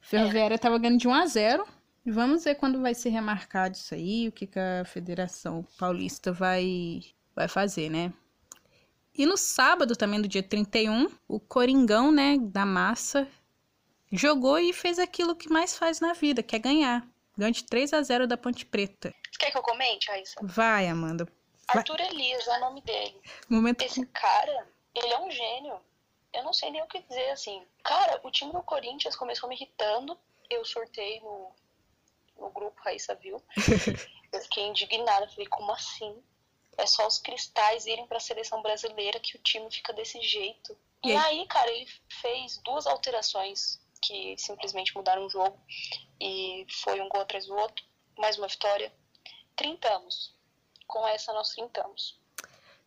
Ferroviária tava ganhando de 1 a 0 E vamos ver quando vai ser remarcado isso aí, o que, que a Federação Paulista vai, vai fazer, né? E no sábado, também do dia 31, o Coringão, né, da massa, jogou e fez aquilo que mais faz na vida, que é ganhar. Ganhou de 3 a 0 da Ponte Preta. Você quer que eu comente, Raíssa? Vai, Amanda. Vai. Arthur Elias é o nome dele. Momento Esse cara, ele é um gênio. Eu não sei nem o que dizer, assim. Cara, o time do Corinthians começou me irritando. Eu sortei no, no grupo, Raíssa viu. Eu fiquei indignada. Falei, como assim? É só os cristais irem pra seleção brasileira que o time fica desse jeito. E E aí? aí, cara, ele fez duas alterações que simplesmente mudaram o jogo. E foi um gol atrás do outro. Mais uma vitória. 30 anos. Com essa nós 30 anos.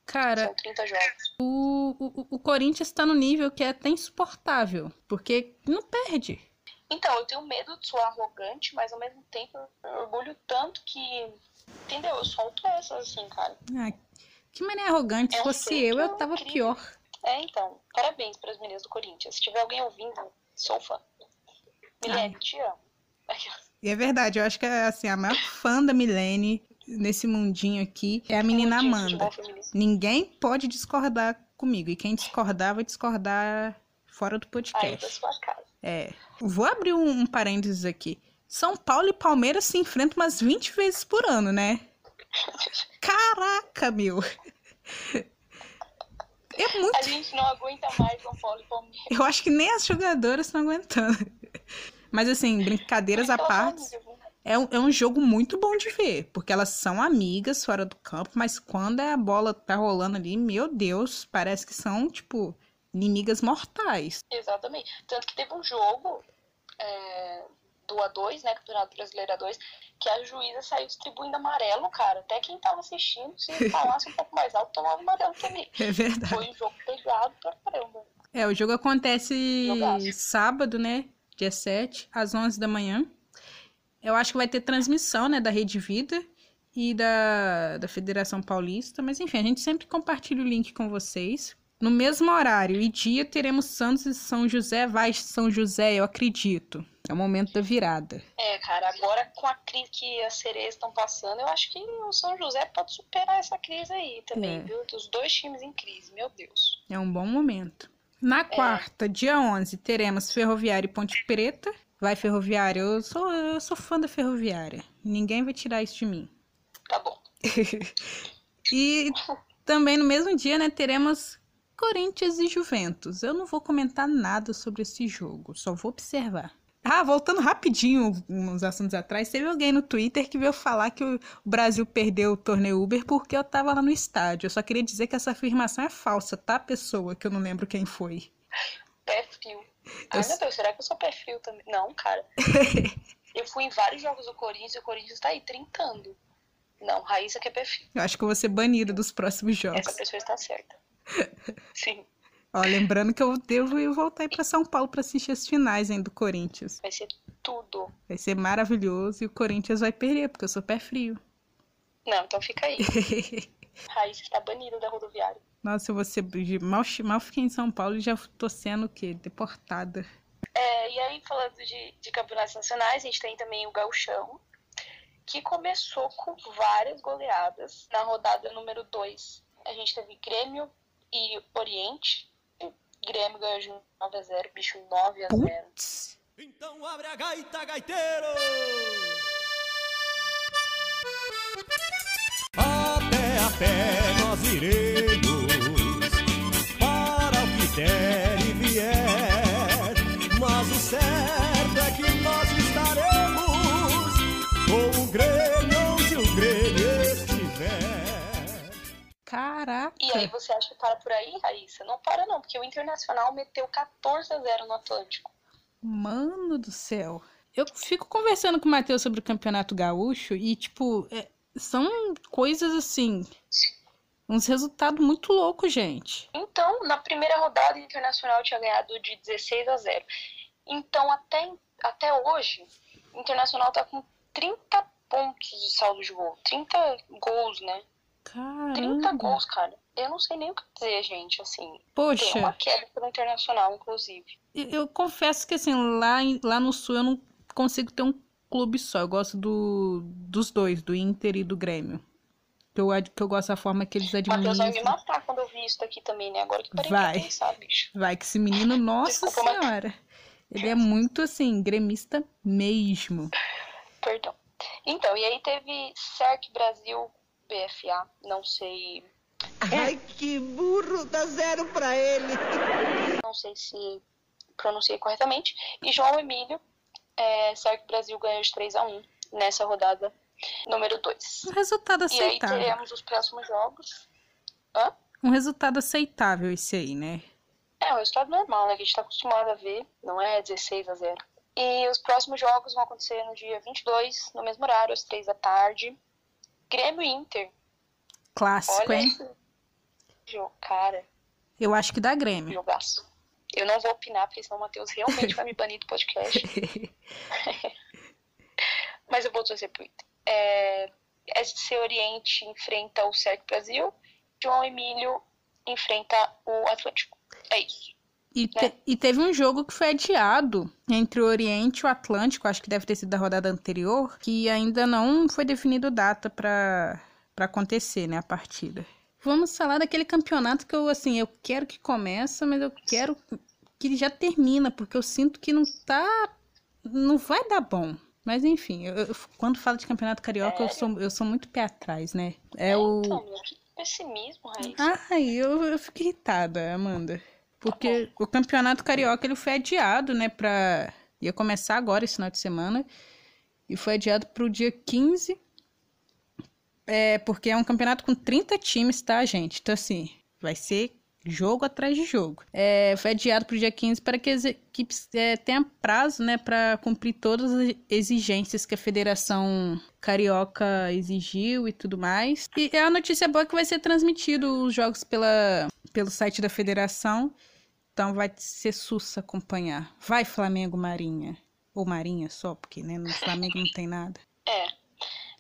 Cara, São 30 jogos. o, o, o Corinthians tá no nível que é até insuportável. Porque não perde. Então, eu tenho medo de soar arrogante, mas ao mesmo tempo eu orgulho tanto que. Entendeu? Eu solto essas assim, cara. Ah, que maneira arrogante. Se É um fosse eu, eu tava incrível. pior. É, então. Parabéns para as meninas do Corinthians. Se tiver alguém ouvindo, sou fã. Milene, te amo. E é verdade, eu acho que assim, a maior fã da Milene nesse mundinho aqui é a menina Amanda. Ninguém pode discordar comigo. E quem discordar, vai discordar fora do Aí da podcast. sua casa. É. Vou abrir um, um parênteses aqui. São Paulo e Palmeiras se enfrentam umas 20 vezes por ano, né? Caraca, meu! É muito. A gente não aguenta mais São Paulo e Palmeiras. Eu acho que nem as jogadoras estão aguentando. Mas assim, brincadeiras à Pelo parte. É um, é um jogo muito bom de ver, porque elas são amigas fora do campo, mas quando a bola tá rolando ali, meu Deus, parece que são, tipo, inimigas mortais. Exatamente. Tanto que teve um jogo é, do A2, né? Campeonato Brasileiro A2, que a juíza saiu distribuindo amarelo, cara. Até quem tava assistindo, se falasse um pouco mais alto, tomava amarelo também. É verdade. Foi um jogo pegado pra caramba. É, o jogo acontece sábado, né? Dia 7, às 11 da manhã. Eu acho que vai ter transmissão, né, da Rede Vida e da, da Federação Paulista. Mas enfim, a gente sempre compartilha o link com vocês. No mesmo horário e dia, teremos Santos e São José. Vai São José, eu acredito. É o momento da virada. É, cara, agora com a crise que as sereias estão passando, eu acho que o São José pode superar essa crise aí também, É. viu? Dos dois times em crise, meu Deus. É um bom momento. Na quarta, dia 11, teremos Ferroviária e Ponte Preta. Vai Ferroviária, eu sou, eu sou fã da Ferroviária. Ninguém vai tirar isso de mim. Tá bom. E também no mesmo dia, né, teremos Corinthians e Juventus. Eu não vou comentar nada sobre esse jogo, só vou observar. Ah, voltando rapidinho uns assuntos atrás, teve alguém no Twitter que veio falar que o Brasil perdeu o torneio Uber porque eu tava lá no estádio. Eu só queria dizer que essa afirmação é falsa, tá, pessoa? Que eu não lembro quem foi. Frio. Ai, Eu- meu Deus, será que eu sou frio também? Não, cara. eu fui em vários jogos do Corinthians e o Corinthians tá aí trintando. Não, Raíssa que é frio. Eu acho que eu vou ser banida dos próximos jogos. Essa pessoa está certa. Sim, Ó, lembrando que eu devo ir voltar aí pra São Paulo pra assistir as finais ainda do Corinthians. vai ser tudo. Vai ser maravilhoso e o Corinthians vai perder, porque eu sou pé frio. Não, então fica aí. Raíssa está banida da rodoviária. Nossa, eu vou ser. Mal, mal fiquei em São Paulo e já tô sendo o quê? Deportada. É, e aí, falando de, de campeonatos nacionais, a gente tem também o Gauchão, que começou com várias goleadas. Na rodada número 2, a gente teve Grêmio e Oriente. Grêmio ganhou de 9 a 0 bicho 9 a 0 Putz. Então abre a gaita, gaiteiro! Até a pé nós iremos, Caraca. E aí, você acha que para por aí, Raíssa? Não para não, porque o Internacional meteu 14 a 0 no Atlântico. Mano do céu. Eu fico conversando com o Matheus sobre o Campeonato Gaúcho e, tipo, é, são coisas assim. Uns resultados muito loucos, gente. Então, na primeira rodada, o Internacional tinha ganhado de 16 a 0. Então, até, até hoje, o Internacional tá com 30 pontos de saldo de gol. 30 gols, né? 30 Caramba. gols, cara. Eu não sei nem o que dizer, gente, assim. Tem Poxa, uma queda pelo Internacional, inclusive. eu, eu confesso que, assim, lá, lá no Sul eu não consigo ter um clube só. Eu gosto do, dos dois, do Inter e do Grêmio. Que eu, que eu gosto da forma que eles O Matheus vai me administram. matar quando eu vi isso daqui também, né? Agora que parei Vai. pensar, bicho. Vai, que esse menino, nossa Desculpa, senhora. Ele é muito, assim, gremista mesmo. Perdão. Então, e aí teve CERC Brasil, BFA, não sei Ai, que burro, dá zero pra ele. não sei se pronunciei corretamente. E João Emílio, é, Cerco Brasil ganhou de 3 a 1 nessa rodada número 2. Um resultado E aí aceitável. teremos os próximos jogos. Hã? Um resultado aceitável esse aí, né? É, o resultado normal, né? Que a gente tá acostumado a ver. Não é 16 a 0. E os próximos jogos vão acontecer no dia 22, no mesmo horário, às 3 da tarde. Grêmio e Inter. Clássico, Olha hein? jogo. Cara, Eu acho que dá Grêmio. jogaço. Eu não vou opinar, porque senão o Matheus realmente vai me banir do podcast. Mas eu vou torcer pro Inter. É, SC Oriente enfrenta o Cerco Brasil. João Emílio enfrenta o Atlântico. É isso. E, te- e teve um jogo que foi adiado entre o Oriente e o Atlântico, acho que deve ter sido da rodada anterior, que ainda não foi definido data pra pra acontecer, né, a partida. Vamos falar daquele campeonato que eu, assim, eu quero que comece, mas eu quero que já termina, porque eu sinto que não tá... não vai dar bom. Mas enfim, eu- eu- quando falo de campeonato carioca, eu sou, eu sou muito pé atrás, né? É o... Então, que pessimismo, Raíssa. Ai, eu, eu fico irritada, Amanda. Porque o campeonato carioca ele foi adiado, né, pra... Ia começar agora, esse final de semana. E foi adiado pro dia 15. É, porque é um campeonato com 30 times, tá, gente? Então, assim, vai ser jogo atrás de jogo. É, foi adiado pro dia 15 para que as equipes é, tenham prazo, né, para cumprir todas as exigências que a Federação Carioca exigiu e tudo mais. E a notícia boa é que vai ser transmitido os jogos pela, pelo site da Federação. Então vai ser sussa acompanhar. Vai Flamengo Marinha. Ou Marinha só, porque né, no Flamengo não tem nada. É.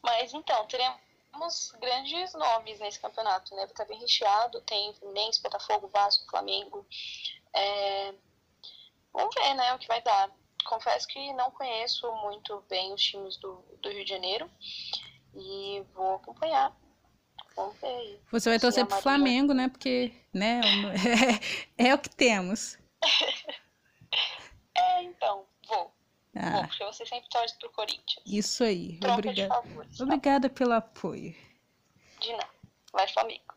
Mas então, teremos grandes nomes nesse campeonato, né? Tá bem recheado, tem Fluminense, Botafogo, Vasco, Flamengo. É, Vamos ver, né, o que vai dar. Confesso que não conheço muito bem os times do, do Rio de Janeiro e vou acompanhar. Ver aí. Você vai torcer pro Flamengo, né? Porque, né? É, o que temos. É, então, vou. Vou, Ah, porque você sempre torce pro Corinthians. isso aí. Troca Obrigada. favores. tá? Obrigada pelo apoio. De nada. Vai, Flamengo.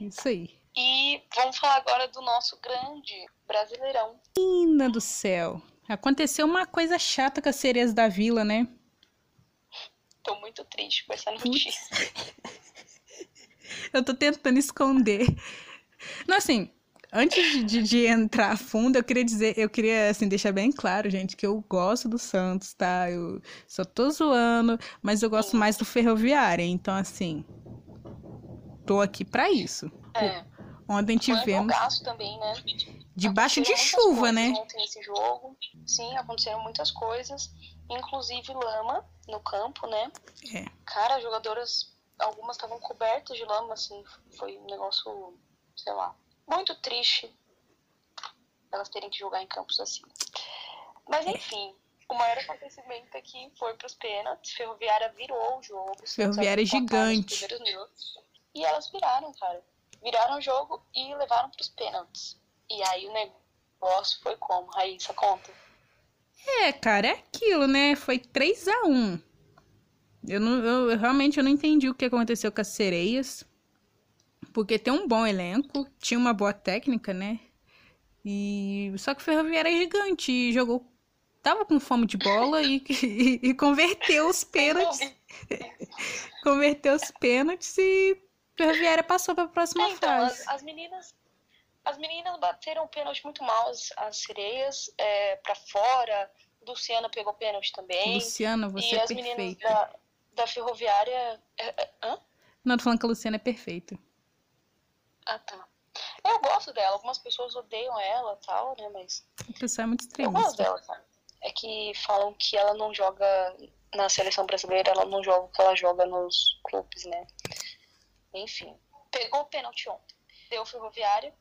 Isso aí. E vamos falar agora do nosso grande Brasileirão. Menina do céu. Aconteceu uma coisa chata com as sereias da vila, né? Tô muito triste com essa notícia. Eu tô tentando esconder. Não, assim, antes de, de- entrar a fundo, eu queria dizer, eu queria, assim, deixar bem claro, gente, que eu gosto do Santos, tá? Eu só tô zoando, mas eu gosto mais do Ferroviária, então, assim, tô aqui pra isso. É. Ontem um tivemos, também, né? debaixo de chuva, né? Ontem nesse jogo. Sim, aconteceram muitas coisas. Inclusive lama no campo, né? É. Cara, as jogadoras, algumas estavam cobertas de lama, assim. Foi um negócio, sei lá, muito triste elas terem que jogar em campos assim. Mas enfim, o maior acontecimento aqui foi pros pênaltis. Ferroviária virou o jogo. Ferroviária é gigante. minutos. E elas viraram, cara. Viraram o jogo e levaram pros pênaltis. E aí o negócio foi como? Raíssa, conta. É, cara, é aquilo, né? Foi 3 a 1 eu, não, eu eu realmente eu não entendi o que aconteceu com as sereias. Porque tem um bom elenco, tinha uma boa técnica, né? E só que o Ferroviária é gigante e jogou. Tava com fome de bola e, e, e converteu os pênaltis. Converteu os pênaltis e o Ferroviária passou pra próxima É, então, fase. as, as meninas. As meninas bateram o pênalti muito mal, as, as sereias, é, pra fora. Luciana pegou pênalti também. Luciana, você e é as meninas perfeita. da, da ferroviária. é, é, hã? Não, tô falando que a Luciana é perfeita. Ah, tá. Eu gosto dela. Algumas pessoas odeiam ela e tal, né? Mas O pessoal é muito eu gosto extremista. dela, cara. É que falam que ela não joga na seleção brasileira, ela não joga o que ela joga nos clubes, né? Enfim. Pegou o pênalti ontem. Deu ferroviária.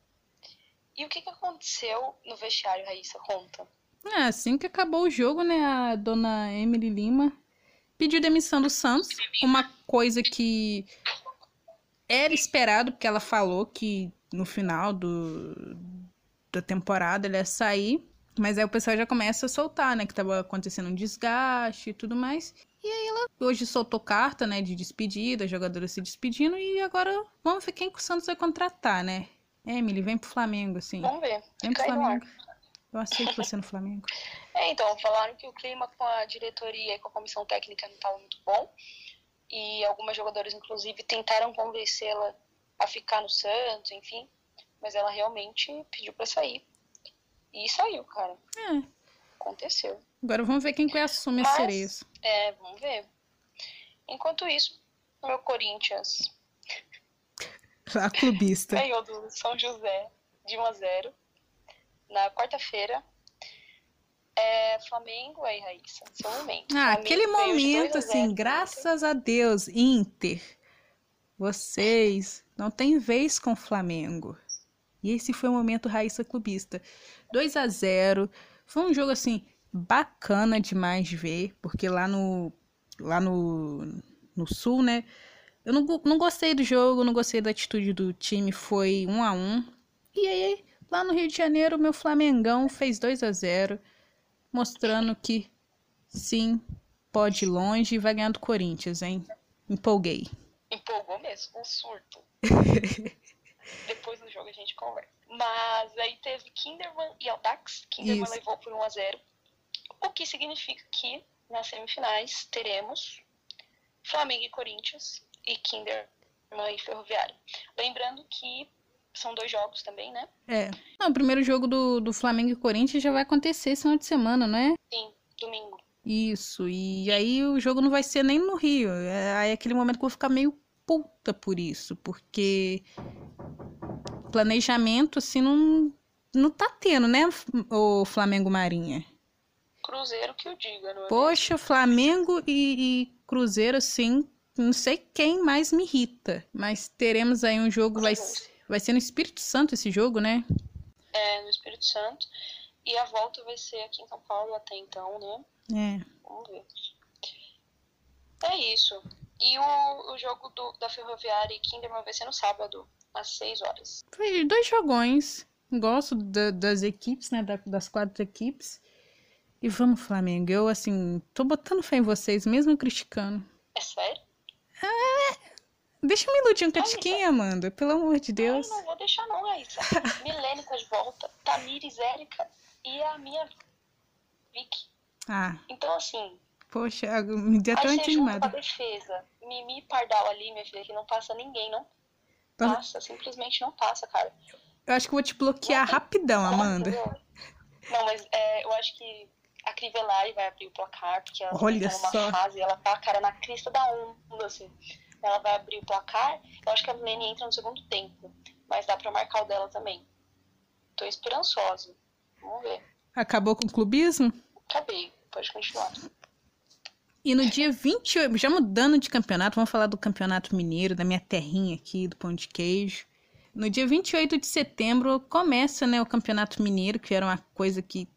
E o que, que aconteceu no vestiário, Raíssa? Conta. É, assim que acabou o jogo, né, a dona Emily Lima pediu demissão do Santos, uma coisa que era esperado, porque ela falou que no final do, da temporada ele ia sair, mas aí o pessoal já começa a soltar, né, que tava acontecendo um desgaste e tudo mais. E aí ela hoje soltou carta, né, de despedida, jogadora se despedindo, e agora vamos ver quem que o Santos vai contratar, né. Emily, vem pro Flamengo, assim. Vamos ver. Vem pro. Flamengo. Eu aceito você no Flamengo. É, então, falaram que o clima com a diretoria e com a comissão técnica não estava muito bom. E algumas jogadoras, inclusive, tentaram convencê-la a ficar no Santos, enfim. Mas ela realmente pediu pra sair. E saiu, cara. É. Aconteceu. Agora vamos ver quem que assume as Mas- sereias. É, vamos ver. Enquanto isso, o meu Corinthians A clubista. ganhou do São José de 1 a 0 na quarta-feira. É Flamengo aí, Raíssa. Seu momento. Ah, Flamengo aquele momento, 2 a 0 assim, do graças a Deus, Inter, vocês não têm vez com o Flamengo. E esse foi o momento Raíssa Clubista. 2 a 0 Foi um jogo, assim, bacana demais de ver, porque lá no, lá no, no Sul, né, eu não, não gostei do jogo, não gostei da atitude do time, foi um a um. E aí, lá no Rio de Janeiro, meu Flamengão fez 2 a 0 mostrando que sim, pode ir longe e vai ganhar do Corinthians, hein? Empolguei. Empolgou mesmo, um surto. Depois do jogo a gente conversa. Mas aí teve Kinderman e Aldax. Kinderman Isso. levou por 1 a 0 O que significa que nas semifinais teremos Flamengo e Corinthians e Kinderman e Ferroviário. Lembrando que são dois jogos também, né? É. Não, o primeiro jogo do, do Flamengo e Corinthians já vai acontecer esse final de semana, não é? Sim, domingo. Isso. E aí o jogo não vai ser nem no Rio. É, aí é aquele momento que eu vou ficar meio puta por isso, porque planejamento assim não não tá tendo, né, o Flamengo Marinha? Cruzeiro que o diga, não é? Poxa, Flamengo e, e Cruzeiro, assim, não sei quem mais me irrita. Mas teremos aí um jogo, vai, s- vai ser no Espírito Santo esse jogo, né? É, no Espírito Santo. E a volta vai ser aqui em São Paulo até então, né? É. Vamos ver. É isso. E o, o jogo do, da Ferroviária e Kinderman vai ser no sábado, às 6 horas. Foi dois jogões. Gosto da- das equipes, né? da- das quatro equipes. E vamos, Flamengo. Eu, assim, tô botando fé em vocês, mesmo criticando. É sério? Deixa eu me iludir um catiquinho, Amanda. Pelo amor de Deus. Ai, não vou deixar não, Raíssa. Tá de volta, Tamires, Érica e a minha Vicky. Ah, Então, assim, poxa, me deu até aí com a defesa. Mimi Pardal ali, minha filha, que não passa ninguém, não passa. Simplesmente não passa, cara. Eu acho que vou te bloquear rapidão, Amanda. Não, mas é, eu acho que a Crivellari vai abrir o placar, porque ela Olha tá numa só. fase, ela tá, cara, na crista da onda, assim. Ela vai abrir o placar, eu acho que a Milene entra no segundo tempo, mas dá pra marcar o dela também. Tô esperançosa. Vamos ver. Acabou com o clubismo? Acabei, pode continuar. E no dia 28, já mudando de campeonato, vamos falar do campeonato mineiro, da minha terrinha aqui, do pão de queijo. No dia 28 de setembro começa, né, o campeonato mineiro, que era uma coisa que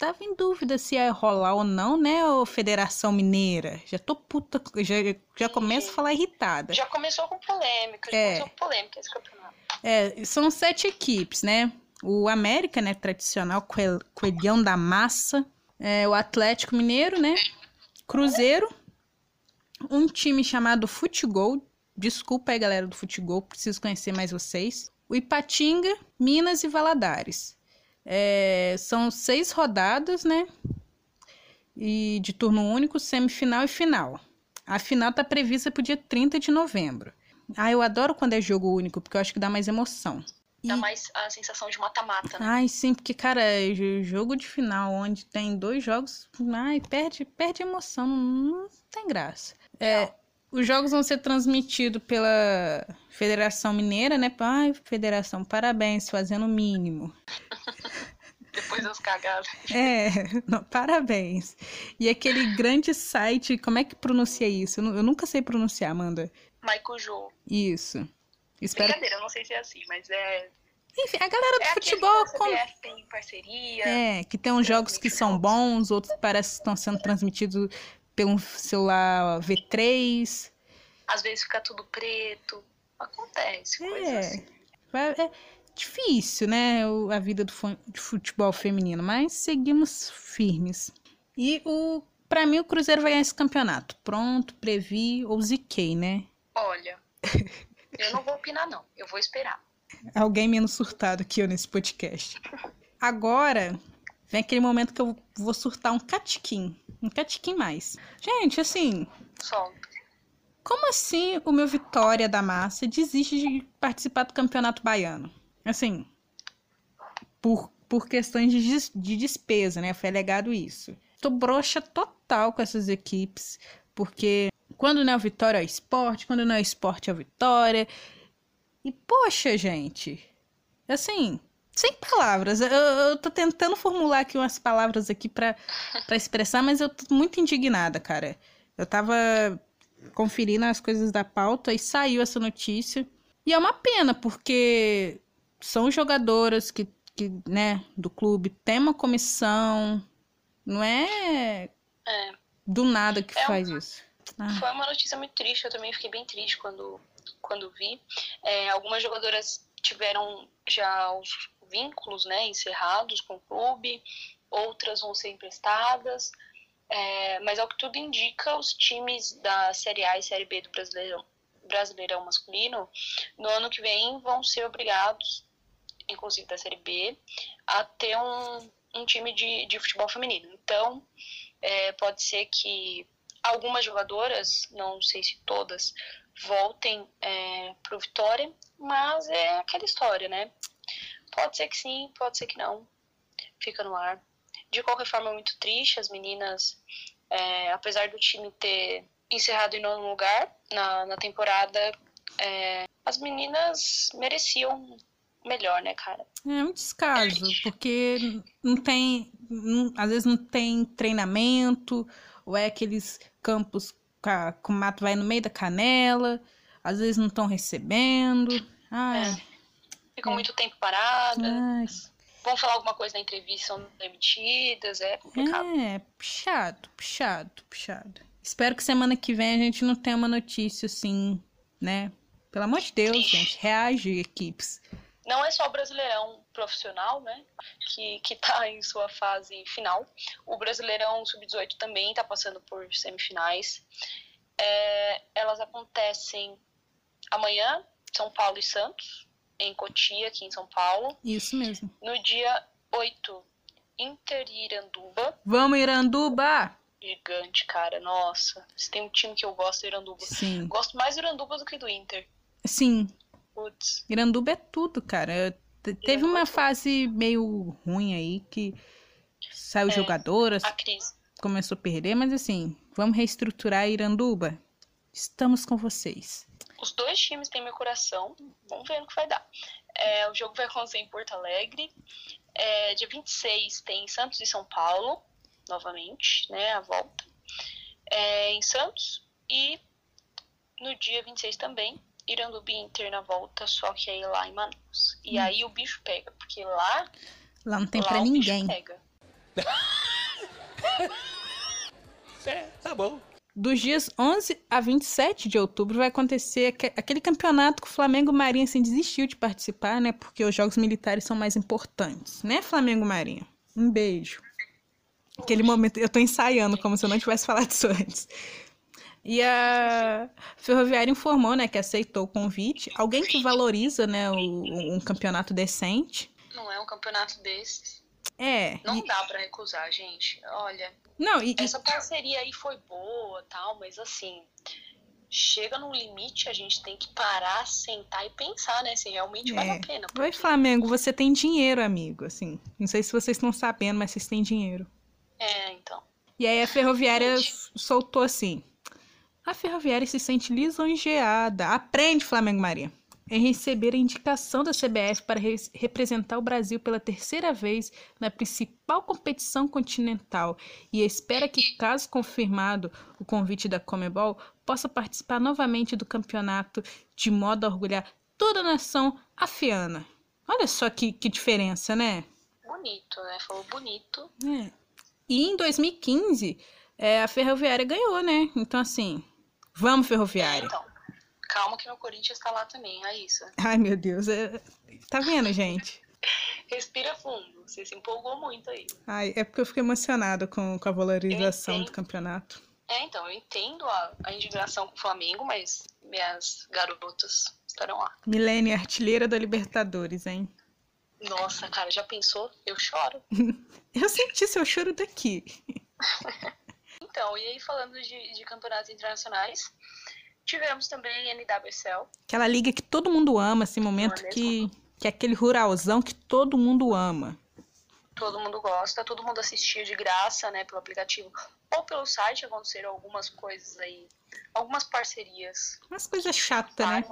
tava em dúvida se ia rolar ou não, né, ô Federação Mineira. Já tô puta, já, já começo a falar irritada. Já começou com polêmica, já É. começou com polêmica esse campeonato. É, são sete equipes, né? O América, né, tradicional, coel- coelhão da massa. É, o Atlético Mineiro, né? Cruzeiro. Um time chamado Futebol. Desculpa aí, galera do Futebol, preciso conhecer mais vocês. O Ipatinga, Minas e Valadares. É, são seis rodadas, né? E de turno único, semifinal e final. A final tá prevista pro dia 30 de novembro. Ah, eu adoro quando é jogo único, porque eu acho que dá mais emoção. Dá E- mais a sensação de mata-mata, né? Ai, sim, porque, cara, é jo- jogo de final onde tem dois jogos, ai, perde, perde emoção, não, não tem graça. É, os jogos vão ser transmitidos pela Federação Mineira, né? Ai, Federação, parabéns, fazendo o mínimo. Depois das cagadas. É, não, parabéns. E aquele grande site, como é que pronuncia isso? Eu, eu nunca sei pronunciar, Amanda. Jô. Isso. Espero. Brincadeira, eu não sei se é assim, mas é. Enfim, a galera do É futebol. que a com- CBF tem parceria. É, que tem uns jogos que são bons, outros parece que estão sendo transmitidos pelo celular V3. Às vezes fica tudo preto. Acontece, coisa É. assim. É difícil, né, a vida do futebol feminino, mas seguimos firmes. E o para mim o Cruzeiro vai ganhar esse campeonato. Pronto, previ ou ziquei, né? Olha, eu não vou opinar, não. Eu vou esperar. Alguém menos surtado que eu nesse podcast. Agora vem aquele momento que eu vou surtar um catiquim. Um catiquim mais. Gente, assim, Solta. Como assim o meu Vitória da Massa desiste de participar do Campeonato Baiano? Assim, por, por questões de, de despesa, né? Foi alegado isso. Tô broxa total com essas equipes, porque quando não é o Vitória é o esporte, quando não é o esporte é o Vitória. E, poxa, gente, assim, sem palavras. Eu, eu tô tentando formular aqui umas palavras aqui pra, pra expressar, mas eu tô muito indignada, cara. Eu tava conferindo as coisas da pauta e saiu essa notícia. E é uma pena, porque são jogadoras que, que né, do clube, tem uma comissão. Não é É. do nada que É faz isso. Ah. Foi uma notícia muito triste, eu também fiquei bem triste quando, quando vi. É, algumas jogadoras tiveram já os vínculos né, encerrados com o clube, outras vão ser emprestadas, é, mas ao que tudo indica, os times da Série A e Série B do Brasileirão, Brasileirão masculino, no ano que vem vão ser obrigados, inclusive da Série B, a ter um, um time de, de futebol feminino. Então, é, pode ser que algumas jogadoras, não sei se todas, voltem é, pro Vitória, mas é aquela história, né? Pode ser que sim, pode ser que não. Fica no ar. De qualquer forma, é muito triste. As meninas, é, apesar do time ter encerrado em nono lugar na, na temporada, é, as meninas mereciam melhor, né, cara? É um descaso, porque não tem. não- às vezes não tem treinamento, ou é aqueles campos ca- com o mato vai no meio da canela, às vezes não estão recebendo. Ai, Ficam É. muito tempo paradas. ai, Vão falar alguma coisa na entrevista, são demitidas, é complicado. é, puxado, puxado, puxado. Espero que semana que vem a gente não tenha uma notícia assim, né? Pelo amor de Deus, Triste. gente, reage, equipes. Não é só o Brasileirão profissional, né, que, que tá em sua fase final. O Brasileirão Sub-18 também tá passando por semifinais. É, elas acontecem amanhã, São Paulo e Santos, em Cotia, aqui em São Paulo. Isso mesmo. No dia 8, Inter Iranduba. Vamos, Iranduba! Gigante, cara. Nossa, se tem um time que eu gosto, é Iranduba. Sim. Gosto mais do Iranduba do que do Inter. Sim, Putz. Iranduba é tudo, cara. Te- Teve uma fase meio ruim aí que saiu É, jogadoras, A crise. começou a perder, mas assim, vamos reestruturar Iranduba? Estamos com vocês. Os dois times têm meu coração. Vamos ver no que vai dar. É, o jogo vai acontecer em Porto Alegre. É, dia 26 tem Santos e São Paulo, novamente, né? A volta. É, em Santos. E no dia 26 também, Iranduba e Inter na volta, só que aí lá em Manaus. E aí o bicho pega, porque lá, Lá não tem lá pra o ninguém. bicho pega. É, tá bom. Dos dias 11 a 27 de outubro vai acontecer aque- aquele campeonato que o Flamengo Marinha assim, desistiu de participar, né? Porque os jogos militares são mais importantes, né, Flamengo Marinha? Um beijo. Aquele momento, eu tô ensaiando como se eu não tivesse falado isso antes. E a Ferroviária informou, né, que aceitou o convite. Alguém que valoriza, né, o- um campeonato decente. Não é um campeonato desses. É. Não e- dá pra recusar, gente. Olha, não, e, Essa parceria aí foi boa, tal, mas assim, chega num limite, a gente tem que parar, sentar e pensar, né, se realmente vale É. a pena. Oi, Flamengo, você tem dinheiro, amigo, assim. Não sei se vocês estão sabendo, mas vocês têm dinheiro. É, então. E aí a Ferroviária Gente. soltou assim. A Ferroviária se sente lisonjeada. Aprende, Flamengo Maria. Em receber a indicação da CBF para res- representar o Brasil pela terceira vez na principal competição continental e espera que, caso confirmado o convite da Comebol, possa participar novamente do campeonato de modo a orgulhar toda a nação afiana. Olha só que, que diferença, né? Bonito, né? Falou bonito. É. E em 2015, é, a Ferroviária ganhou, né? Então, assim, vamos, Ferroviária. Então, calma que meu Corinthians tá lá também, é isso. Ai, meu Deus. é- Tá vendo, gente? Respira fundo, você se empolgou muito aí. Ai, é porque eu fico emocionada com, com a valorização do campeonato. É, então, eu entendo a, a indignação com o Flamengo, mas minhas garotas estarão lá. Milene, artilheira da Libertadores, hein? Nossa, cara, já pensou? Eu choro. Eu senti seu choro daqui. Então, e aí falando de, de campeonatos internacionais, tivemos também NWSL, Aquela liga que todo mundo ama, esse momento Não é que, que é aquele ruralzão que todo mundo ama. todo mundo gosta, todo mundo assistia de graça, né, pelo aplicativo ou pelo site, aconteceram algumas coisas aí, algumas parcerias. Umas coisas chatas, né?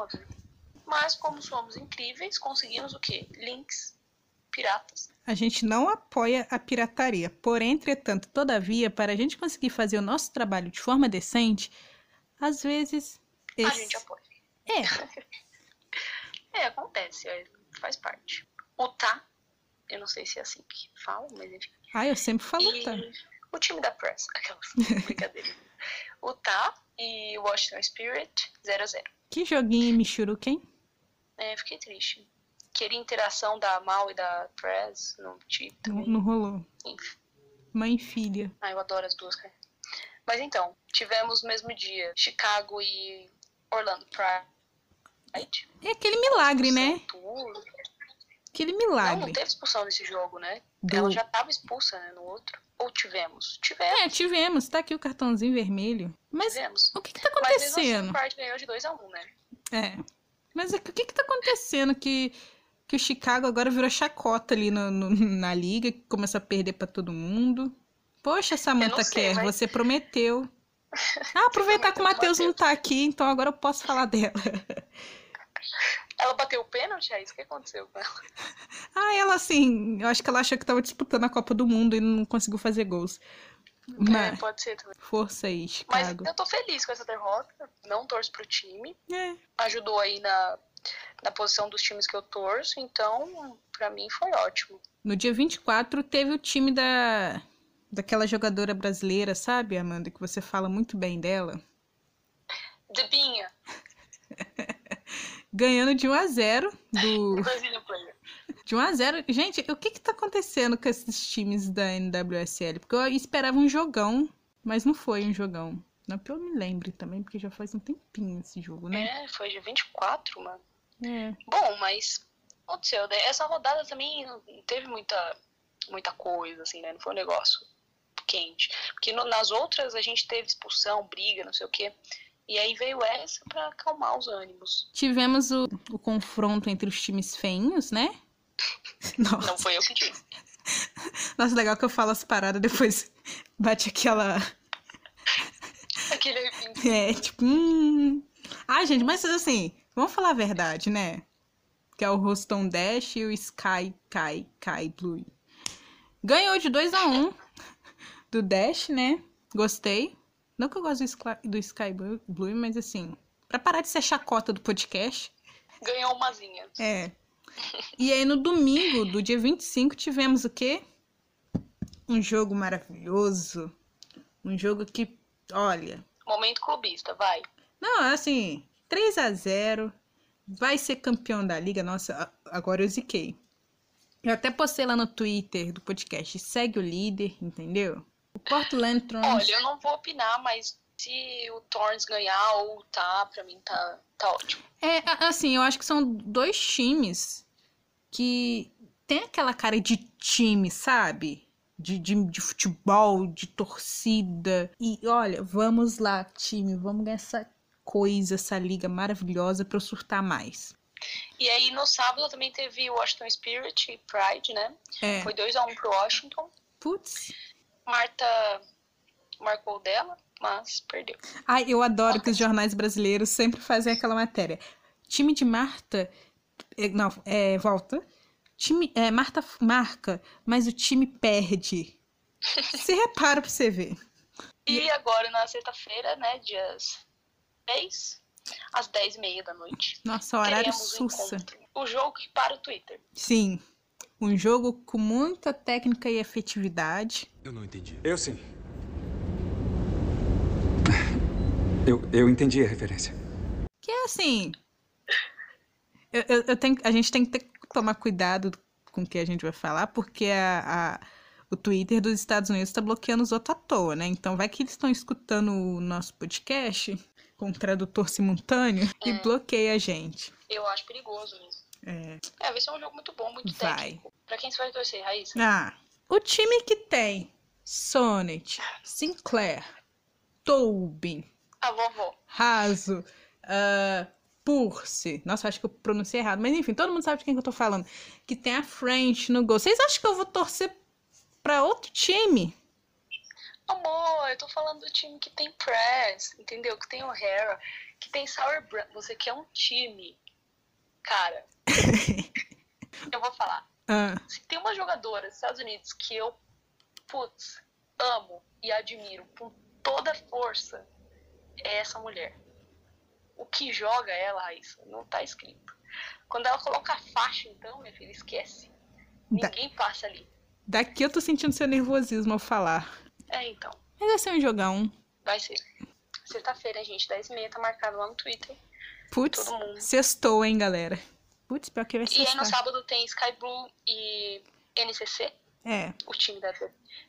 Mas como somos incríveis, conseguimos o quê? Links, piratas. A gente não apoia a pirataria. Porém, entretanto, todavia, para a gente conseguir fazer o nosso trabalho de forma decente, às vezes. A esse- gente apoia. É, É, acontece, é, faz parte. O Tá, eu não sei se é assim que fala, mas enfim. ah, eu sempre falo, E tá. o time da Press, aquelas brincadeiras. O Tá e o Washington Spirit 0x0. Que joguinho Michuruken? É, fiquei triste. Queria interação da Mal e da Press, não tive Não, não rolou. Enfim. Mãe e filha. Ah, eu adoro as duas, cara. Mas então, tivemos no mesmo dia Chicago e Orlando Pride. É aquele milagre, né? Aquele Não, não milagre. teve expulsão nesse jogo, né? Do- Ela já tava expulsa, né, no outro. Ou tivemos? Tivemos. É, tivemos. Tá aqui o cartãozinho vermelho. Mas Tivemos. o que que tá Mas mesmo assim, acontecendo? o Pride ganhou de 2x1, né? É. Mas o que que tá acontecendo que, que o Chicago agora virou chacota ali no, no- na liga, que começa a perder pra todo mundo? Poxa, Samantha sei, Kerr, mas- você prometeu. Ah, aproveitar que o Matheus não tá aqui, então agora eu posso falar dela. Ela bateu o pênalti, é isso que aconteceu com ela. Ah, ela assim, eu acho que ela achou que tava disputando a Copa do Mundo e não conseguiu fazer gols. É, Mas, pode ser também. força aí, Mas Chicago. eu tô feliz com essa derrota. Não torço pro time. É, Ajudou aí na, na posição dos times que eu torço. Então, pra mim foi ótimo. No dia 24 teve o time da daquela jogadora brasileira, sabe, Amanda, que você fala muito bem dela, Debinha, ganhando de 1 a 0 do de 1 a 0. Gente, o que que tá acontecendo com esses times da NWSL? Porque eu esperava um jogão, mas não foi um jogão. Não que eu me lembre também, porque já faz um tempinho esse jogo, né? É, foi dia 24, mano. É. Bom, mas aconteceu, né? Essa rodada também não teve muita, muita coisa, assim, né? Não foi um negócio quente. Porque no- nas outras a gente teve expulsão, briga, não sei o quê. E aí veio essa pra acalmar os ânimos. Tivemos o, o confronto entre os times feinhos, né? Nossa. Não foi eu que disse. Nossa, legal que eu falo as paradas, depois bate aquela. Aquele. É, tipo, hum. Ah, gente, mas assim, vamos falar a verdade, né? Que é o Roston Dash e o Sky Kai Kai Blue. Ganhou de 2 a 1 um do Dash, né? Gostei. Não que eu gosto do Sky, do Sky Blue, mas assim, pra parar de ser chacota do podcast. Ganhou umazinha. É. E aí no domingo, do dia 25, tivemos o quê? Um jogo maravilhoso. Um jogo que, olha, Momento clubista, vai. não, assim, 3 a 0 vai ser campeão da liga. Nossa, agora eu ziquei. Eu até postei lá no Twitter do podcast, segue o líder, entendeu? Portland Trons. Olha, eu não vou opinar, mas se o Torns ganhar ou tá, pra mim tá, tá ótimo. É, assim, eu acho que são dois times que tem aquela cara de time, sabe? De, de, de futebol, de torcida. E olha, vamos lá, time, vamos ganhar essa coisa, essa liga maravilhosa pra eu surtar mais. E aí no sábado também teve Washington Spirit e Pride, né? É, Foi 2x1 pro Washington. putz. Marta marcou dela, mas perdeu. Ai, eu adoro que os jornais brasileiros sempre fazem aquela matéria. Time de Marta. é, Não, é, volta. Time, é, Marta marca, mas o time perde. Você repara pra você ver. E agora na sexta-feira, né, dias 10, às 10h30 da noite. Nossa, horário sussa. encontro. O jogo que para o Twitter. Sim. Um jogo com muita técnica e efetividade. Eu não entendi. Eu sim. Eu, eu entendi a referência. Que é assim. Eu, eu- eu tenho, a gente tem que ter- tomar cuidado com o que a gente vai falar, porque a, a- o Twitter dos Estados Unidos está bloqueando os outros à toa, né? Então vai que eles estão escutando o nosso podcast com tradutor simultâneo e bloqueia a gente. Eu acho perigoso mesmo. É. É, vai ser um jogo muito bom, muito Vai. técnico. Pra quem você vai torcer, Raíssa? Ah, o time que tem Sonnet, Sinclair, Tobin, A vovó. Raso, ah, Purse. Nossa, acho que eu pronunciei errado. Mas enfim, todo mundo sabe de quem que eu tô falando. Que tem a French no gol. Vocês acham que eu vou torcer pra outro time? Amor, eu tô falando do time que tem Press, entendeu? Que tem O'Hara, que tem Sauerbrand. Você quer um time. Cara. eu vou falar. Ah, Se tem uma jogadora dos Estados Unidos que eu, putz, amo e admiro com toda força, é essa mulher. O que joga ela, Raíssa, não tá escrito. Quando ela coloca a faixa, então, minha filha, esquece. Da- Ninguém passa ali. daqui eu tô sentindo seu nervosismo ao falar. É, então. Mas vai ser um jogão. Vai ser. Sexta-feira, gente, 10h30, tá marcado lá no Twitter. Putz, sextou, hein, galera? Putz, pior que vai E aí no sábado tem Sky Blue e NCC, É, o time da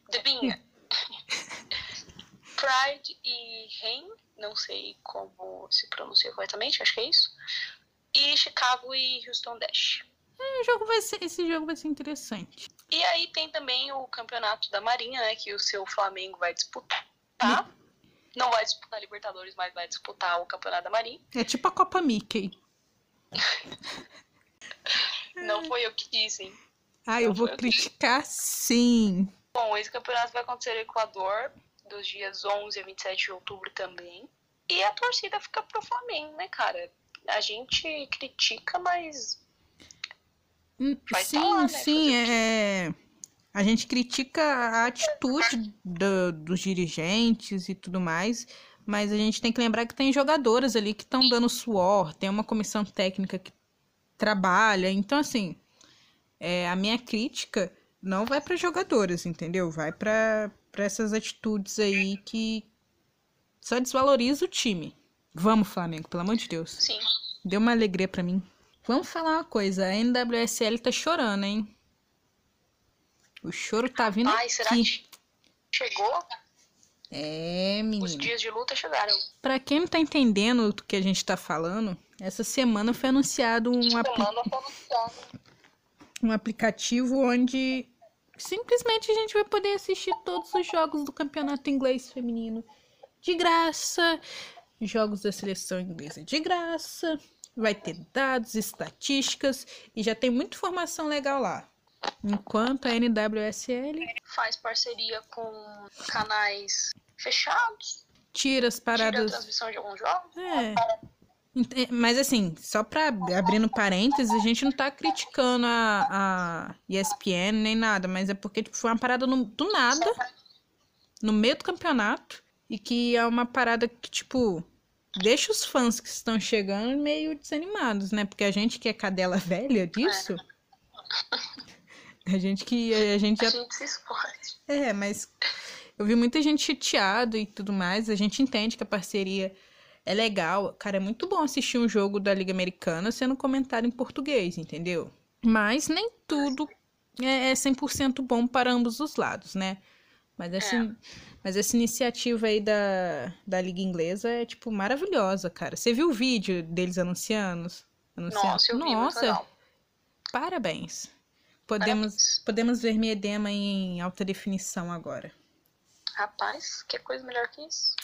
Debinha. Pride e Rain, não sei como se pronuncia corretamente, acho que é isso. E Chicago e Houston Dash. o jogo vai ser, esse jogo vai ser interessante. E aí tem também o campeonato da Marinha, né? Que o seu Flamengo vai disputar. Tá? Não vai disputar Libertadores, mas vai disputar o campeonato da Marinha. É tipo a Copa Mickey. Não foi eu que disse, hein? Ah, eu vou eu criticar sim. Bom, esse campeonato vai acontecer no Equador, dos dias 11 a 27 de outubro também. E a torcida fica pro Flamengo, né, cara? A gente critica, mas Hum, Vai sim, lá, né, sim, é. A gente critica a atitude do- dos dirigentes e tudo mais, mas a gente tem que lembrar que tem jogadoras ali que estão dando suor, tem uma comissão técnica que trabalha, então assim, é, a minha crítica não vai para jogadoras, entendeu? Vai para para essas atitudes aí que só desvaloriza o time. Vamos, Flamengo, pelo amor de Deus. sim. Deu uma alegria pra mim. Vamos falar uma coisa, a NWSL tá chorando, hein? O choro tá vindo Ai, será aqui. que chegou? É, Os menina. dias de luta chegaram. Pra quem não tá entendendo do que a gente tá falando, essa semana foi anunciado um, apli- um aplicativo onde simplesmente a gente vai poder assistir todos os jogos do campeonato inglês feminino de graça, jogos da seleção inglesa de graça, vai ter dados, estatísticas e já tem muita informação legal lá. Enquanto a NWSL Faz parceria com canais fechados, tira as tira a paradas. transmissão de alguns jogos. É. É, Mas assim, só pra abrindo parênteses, a gente não tá criticando a, a ESPN nem nada, mas é porque tipo, foi uma parada no- do nada, no meio do campeonato, e que é uma parada que, tipo, deixa os fãs que estão chegando meio desanimados, né? Porque a gente que é cadela velha disso. A gente que. A gente A já gente se expõe. é, mas eu vi muita gente chateado e tudo mais. A gente entende que a parceria é legal. Cara, é muito bom assistir um jogo da Liga Americana sendo comentado em português, entendeu? Mas nem tudo é é 100% bom para ambos os lados, né? Mas essa, mas essa iniciativa aí da, da Liga Inglesa é, tipo, maravilhosa, cara. Você viu o vídeo deles anunciando? anunciando? Nossa, eu vi, Nossa, parabéns. Podemos, Parabéns. podemos ver minha edema em alta definição agora. Rapaz, que coisa melhor que isso?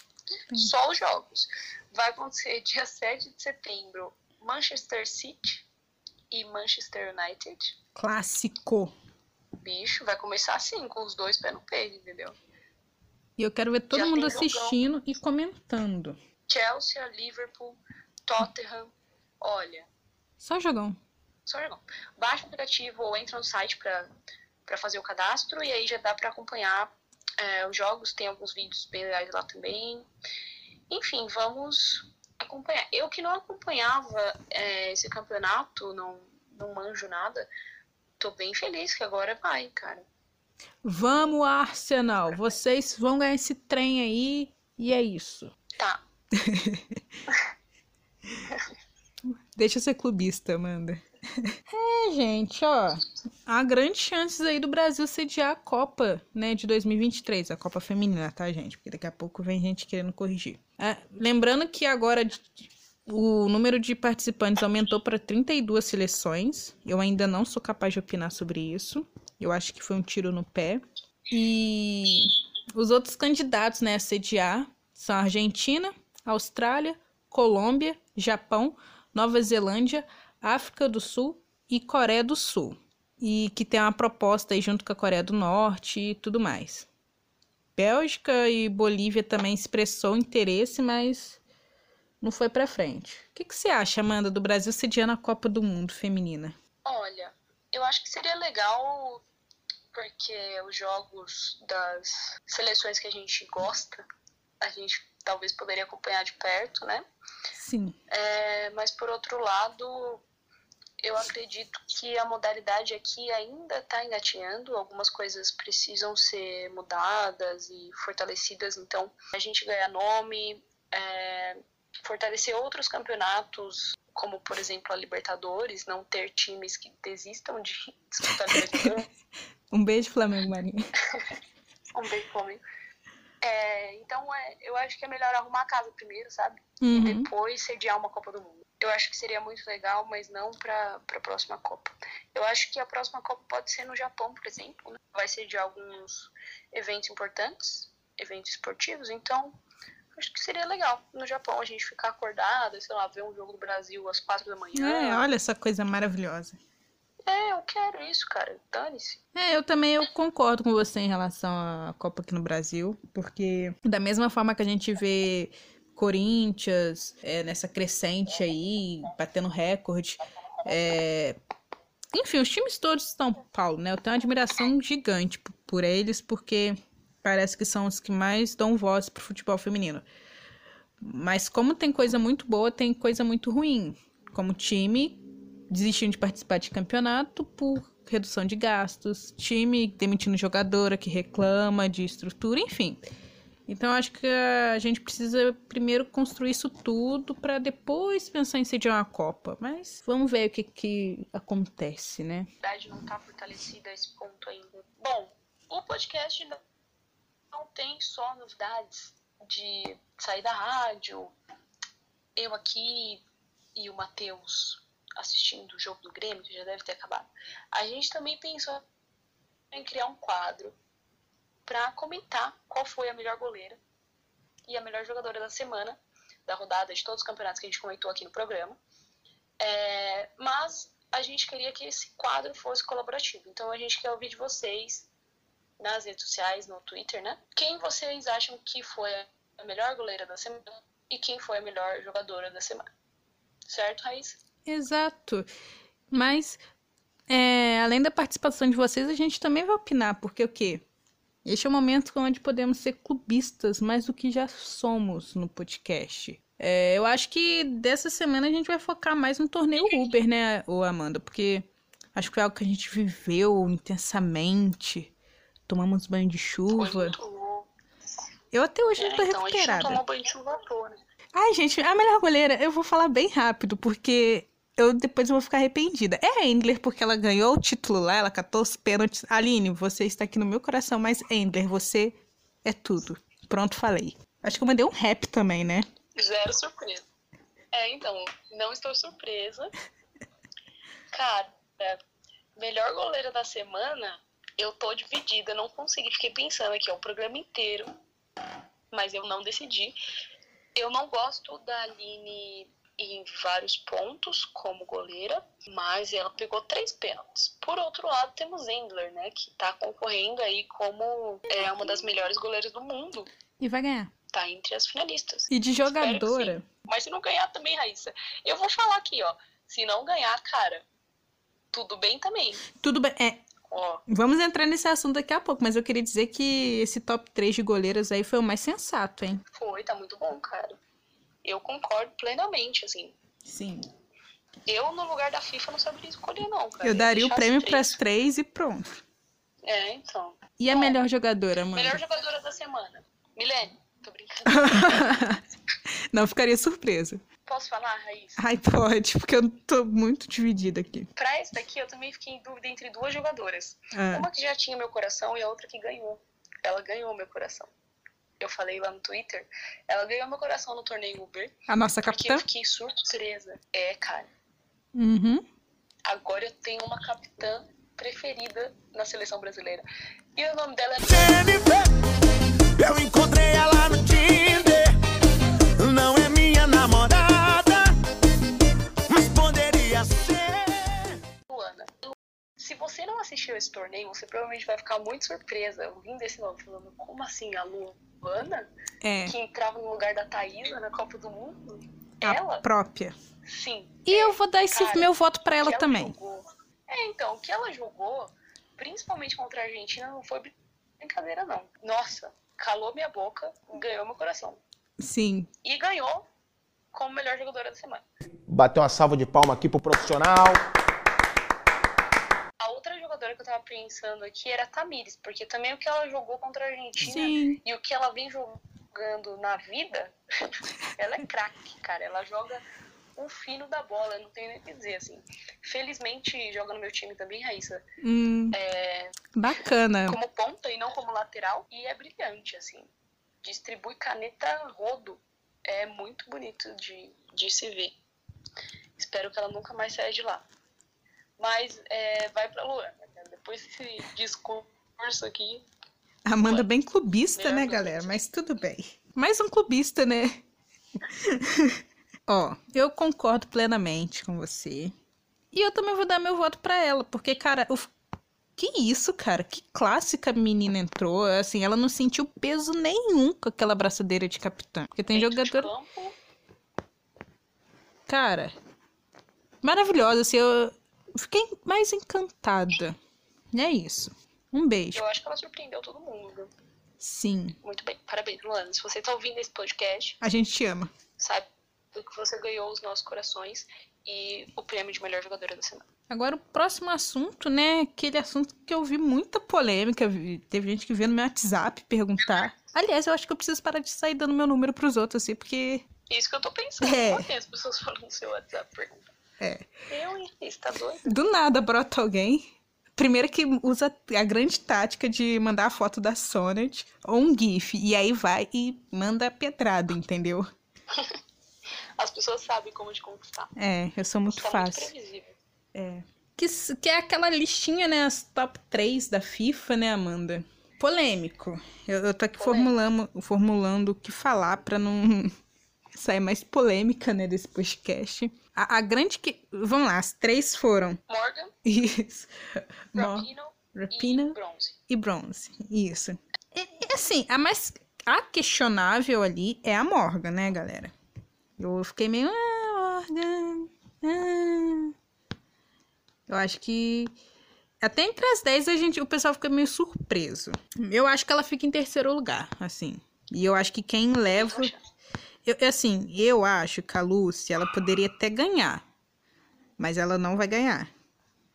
Só os jogos. Vai acontecer dia 7 de setembro, Manchester City e Manchester United. Clássico. Bicho, vai começar assim, com os dois pés no peito, entendeu? E eu quero ver todo Já mundo tem jogão. assistindo e comentando. Chelsea, Liverpool, Tottenham. Olha, Só jogão. só jogão. Baixa o aplicativo ou entra no site pra pra fazer o cadastro e aí já dá pra acompanhar é, os jogos. Tem alguns vídeos bem legais lá também. Enfim, vamos acompanhar. Eu que não acompanhava é, esse campeonato, não, não manjo nada, tô bem feliz que agora vai, cara. Vamos, Arsenal. Vocês vão ganhar esse trem aí. E é isso. Tá. Deixa eu ser clubista, Amanda. É, gente, ó. Há grandes chances aí do Brasil sediar a Copa, né, de 2023. A Copa Feminina, tá, gente? Porque daqui a pouco vem gente querendo corrigir. É, lembrando que agora o número de participantes aumentou para 32 seleções. Eu ainda não sou capaz de opinar sobre isso. Eu acho que foi um tiro no pé. E os outros candidatos, né, a sediar são Argentina, Austrália, Colômbia, Japão, Nova Zelândia, África do Sul e Coreia do Sul. E que tem uma proposta aí junto com a Coreia do Norte e tudo mais. Bélgica e Bolívia também expressou interesse, mas não foi pra frente. O que, que você acha, Amanda, do Brasil sediando a Copa do Mundo feminina? Olha, Eu acho que seria legal porque os jogos das seleções que a gente gosta, a gente talvez poderia acompanhar de perto, né? Sim. É, mas por outro lado, eu acredito que a modalidade aqui ainda está engatinhando, algumas coisas precisam ser mudadas e fortalecidas, então a gente ganha nome, é, fortalecer outros campeonatos, como por exemplo a Libertadores, não ter times que desistam de disputar a Libertadores. Um beijo, Flamengo Marinho. um beijo, Flamengo. É, então, é, eu acho que é melhor arrumar a casa primeiro, sabe? Uhum. E depois sediar uma Copa do Mundo. Eu acho que seria muito legal, mas não para a próxima Copa. Eu acho que a próxima Copa pode ser no Japão, por exemplo. Né? Vai sediar alguns eventos importantes, eventos esportivos. Então, acho que seria legal no Japão a gente ficar acordado, sei lá, ver um jogo do Brasil às quatro da manhã. É, olha essa coisa maravilhosa. É, eu quero isso, cara. Dane-se. É, eu também eu concordo com você em relação à Copa aqui no Brasil, porque da mesma forma que a gente vê Corinthians é, nessa crescente aí, batendo recorde, é... enfim, os times todos de São Paulo, né? Eu tenho uma admiração gigante por, eles, porque parece que são os que mais dão voz pro futebol feminino. Mas como tem coisa muito boa, tem coisa muito ruim. Como time desistindo de participar de campeonato por redução de gastos, time demitindo jogadora que reclama de estrutura, enfim. Então acho que a gente precisa primeiro construir isso tudo para depois pensar em sediar uma Copa. Mas vamos ver o que, que acontece, né? A cidade não está fortalecida a esse ponto ainda. Bom, o podcast não tem só novidades de sair da rádio, eu aqui e o Matheus assistindo o jogo do Grêmio, que já deve ter acabado. A gente também pensou em criar um quadro para comentar qual foi a melhor goleira e a melhor jogadora da semana, da rodada de todos os campeonatos que a gente comentou aqui no programa. É, mas a gente queria que esse quadro fosse colaborativo. Então a gente quer ouvir de vocês nas redes sociais, no Twitter, né? Quem vocês acham que foi a melhor goleira da semana e quem foi a melhor jogadora da semana. Certo, Raíssa? Exato. Mas, é, além da participação de vocês, a gente também vai opinar, porque o quê? Este é o momento onde podemos ser clubistas mais do que já somos no podcast. É, eu acho que dessa semana a gente vai focar mais no torneio Uber, né, ô Amanda? Porque acho que foi algo que a gente viveu intensamente. Tomamos banho de chuva. Eu até hoje É, não tô então a gente não recuperada. tomou banho de chuva à toa, né? Ai, gente, a melhor goleira, eu vou falar bem rápido, porque eu depois vou ficar arrependida. É a Endler, porque ela ganhou o título lá, ela catou os pênaltis. Aline, você está aqui no meu coração, mas Endler, você é tudo. Pronto, falei. Acho que eu mandei um rap também, né? Zero surpresa. É, então, não estou surpresa. Cara, melhor goleira da semana, eu tô dividida, não consegui. Fiquei pensando aqui, ó, o programa inteiro, mas eu não decidi. Eu não gosto da Aline em vários pontos como goleira, mas ela pegou três pênaltis. Por outro lado, temos Endler, né, que tá concorrendo aí como é uma das melhores goleiras do mundo. E vai ganhar. Tá entre as finalistas. E de jogadora. Mas se não ganhar também, Raíssa, eu vou falar aqui, ó. Se não ganhar, cara, tudo bem também. Tudo bem. É, Ó, vamos entrar nesse assunto daqui a pouco, mas eu queria dizer que esse top 3 de goleiras aí foi o mais sensato, hein? foi, tá muito bom, cara. Eu concordo plenamente, assim. Sim. Eu, no lugar da FIFA, não saberia escolher, não, cara. Eu Ia daria o prêmio as pras três. e pronto. É, então. E a Bom, melhor jogadora, Amanda? Melhor jogadora da semana. Milene, tô brincando. Não ficaria surpresa. Posso falar, Raíssa? Ai, pode, porque eu tô muito dividida aqui. Pra esse daqui, eu também fiquei em dúvida entre duas jogadoras. Ah. Uma que já tinha meu coração e a outra que ganhou. Ela ganhou meu coração. Eu falei lá no Twitter. Ela ganhou meu coração no torneio Uber. A nossa Porque capitã? eu fiquei surpresa. É, cara. Uhum. Agora eu tenho uma capitã preferida na seleção brasileira. E o nome dela é Eu encontrei ela no Tinder. Se você não assistiu esse torneio, você provavelmente vai ficar muito surpresa ouvindo esse nome, falando, como assim, a Luana? É, Que entrava no lugar da Thaísa na Copa do Mundo? a Ela? própria. Sim. E eu vou dar esse Cara, meu voto pra ela também. jogou. É, É, então, o que ela jogou, principalmente contra a Argentina, não foi brincadeira, não. Nossa, calou minha boca, ganhou meu coração. Sim. E ganhou como melhor jogadora da semana. Bater uma salva de palma aqui pro profissional. Que eu tava pensando aqui era a Tamires, porque também o que ela jogou contra a Argentina Sim. e o que ela vem jogando na vida, ela é craque, cara. Ela joga o fino da bola, não tenho nem o que dizer, assim. Felizmente joga no meu time também, Raíssa. Hum, É, bacana. como ponta e não como lateral, e é brilhante, assim. Distribui caneta rodo. É muito bonito de, de se ver. Espero que ela nunca mais saia de lá. Mas é, vai pra Luana. Depois desse discurso aqui, Amanda bem clubista, né, galera? Mas tudo bem. Mais um clubista, né? Ó, eu concordo plenamente com você. E eu também vou dar meu voto pra ela, porque, cara, o... que isso, cara? Que clássica menina entrou. Assim, ela não sentiu peso nenhum com aquela braçadeira de capitã. Porque tem dentro jogador. Cara, maravilhosa. Assim, eu fiquei mais encantada. É isso. Um beijo. eu acho que ela surpreendeu todo mundo. Sim, Muito bem. Parabéns, Luana. Se você tá ouvindo esse podcast, a gente te ama. sabe que você ganhou os nossos corações e o prêmio de melhor jogadora da semana. Agora, o próximo assunto, né? Aquele assunto que eu vi muita polêmica. Teve gente que veio no meu WhatsApp perguntar. Aliás, eu acho que eu preciso parar de sair dando meu número pros outros, assim, porque. Isso que eu tô pensando. É. Por que as pessoas foram no seu WhatsApp perguntar? É. Eu, hein? Você tá doido? Do nada brota alguém. Primeiro que usa a grande tática de mandar a foto da Sonnet ou um GIF. E aí vai e manda a pedrada, entendeu? As pessoas sabem como te conquistar. É, eu sou muito fácil. muito previsível. É. Que, que é aquela listinha, né? As top 3 da FIFA, né, Amanda? Polêmico. Eu, eu tô aqui Polêmico. formulando, formulando o que falar pra não sair mais polêmica, né, desse podcast. A, a grande que. Vamos lá, as três foram. Morgan, Isso. Mo- Rapino e Rapino Bronze. e bronze. Isso. E, e, assim, a mais. A questionável ali é a Morgan, né, galera? Eu fiquei meio. Ah, Morgan. Ah. Eu acho que. Até entre as 10 a gente, o pessoal fica meio surpreso. Eu acho que ela fica em terceiro lugar, assim. E eu acho que quem leva. Poxa, Eu, assim, eu acho que a Lúcia, ela poderia até ganhar. Mas ela não vai ganhar.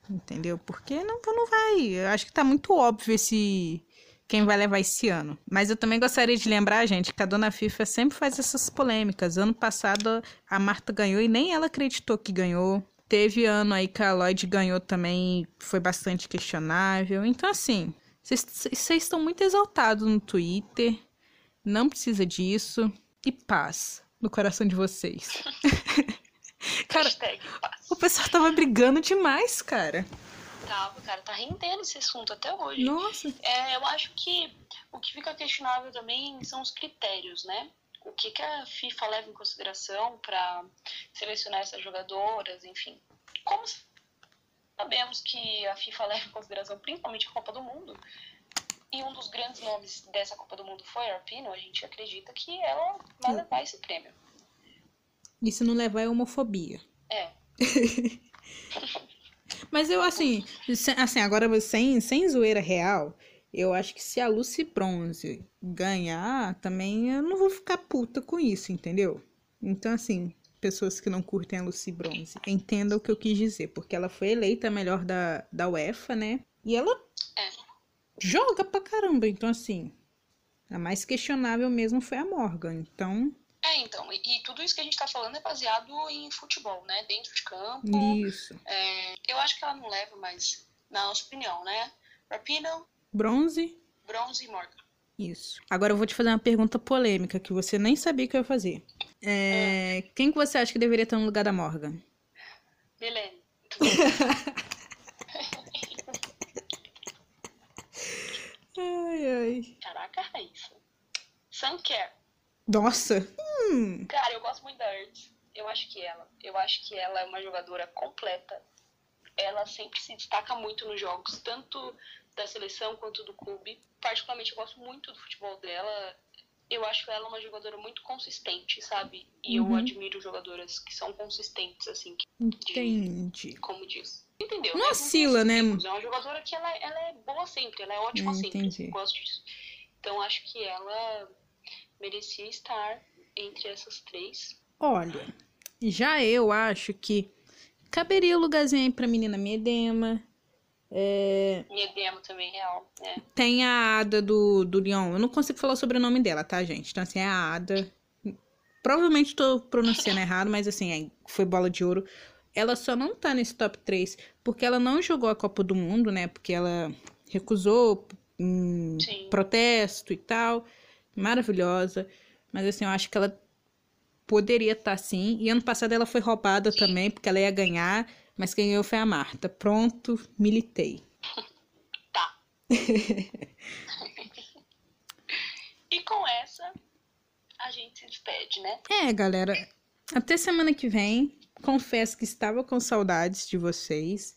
Entendeu? Porque não, não vai. Eu acho que tá muito óbvio esse. Quem vai levar esse ano. Mas eu também gostaria de lembrar, gente, que a dona FIFA sempre faz essas polêmicas. Ano passado a Marta ganhou e nem ela acreditou que ganhou. Teve ano aí que a Lloyd ganhou também, foi bastante questionável. Então, assim, vocês estão muito exaltados no Twitter. Não precisa disso. E paz no coração de vocês. cara, o pessoal tava brigando demais, cara. Tava, cara, tá rendendo esse assunto até hoje. Nossa. É, eu acho que o que fica questionável também são os critérios, né? O que, que a FIFA leva em consideração para selecionar essas jogadoras, enfim. Como sabemos que a FIFA leva em consideração principalmente a Copa do Mundo, e um dos grandes nomes dessa Copa do Mundo foi a Arpino, a gente acredita que ela vai levar esse prêmio. Se não levar é homofobia. É, Mas eu, assim, assim agora sem, sem zoeira real, eu acho que se a Lucy Bronze ganhar, também eu não vou ficar puta com isso, entendeu? Então, assim, pessoas que não curtem a Lucy Bronze, entendam o que eu quis dizer, porque ela foi eleita a melhor da, da UEFA, né? E ela É. joga pra caramba, então, assim, a mais questionável mesmo foi a Morgan, então, é então, e, e tudo isso que a gente tá falando é baseado em futebol, né? Dentro de campo, isso. É, eu acho que ela não leva, mas na nossa opinião, né? Rapino, Bronze, Bronze e Morgan. Isso. Agora eu vou te fazer uma pergunta polêmica que você nem sabia que eu ia fazer. É, Quem que você acha que deveria estar no lugar da Morgan? Milene. Ai, ai. Caraca, Raíssa. Sunker. Nossa. Hum. Cara, eu gosto muito da Ertz. Eu acho que ela. Eu acho que ela é uma jogadora completa. Ela sempre se destaca muito nos jogos, tanto da seleção quanto do clube. Particularmente, eu gosto muito do futebol dela. Eu acho ela uma jogadora muito consistente, sabe? E Uhum. eu admiro jogadoras que são consistentes, assim, que- Entendi. como diz. Entendeu? Não né? oscila, né? É uma jogadora que ela, ela é boa sempre, ela é ótima Ah, sempre. entendi. Gosto disso. Então acho que ela merecia estar entre essas três. Olha, já eu acho que caberia o lugarzinho aí pra menina Miedema. É, demo também real, né? tem a Ada do, do Lyon. Eu não consigo falar sobre o nome dela, tá, gente? Então, assim, é a Ada. Provavelmente tô pronunciando errado, mas assim, é- foi bola de ouro. Ela só não tá nesse top 3 porque ela não jogou a Copa do Mundo, né? Porque ela recusou em Sim. protesto e tal. Maravilhosa. Mas assim, eu acho que ela poderia estar sim. E ano passado ela foi roubada também, porque ela ia ganhar, mas quem ganhou foi a Marta. Pronto, militei. Tá. E com essa, a gente se despede, né? É, galera. Até semana que vem. Confesso que estava com saudades de vocês.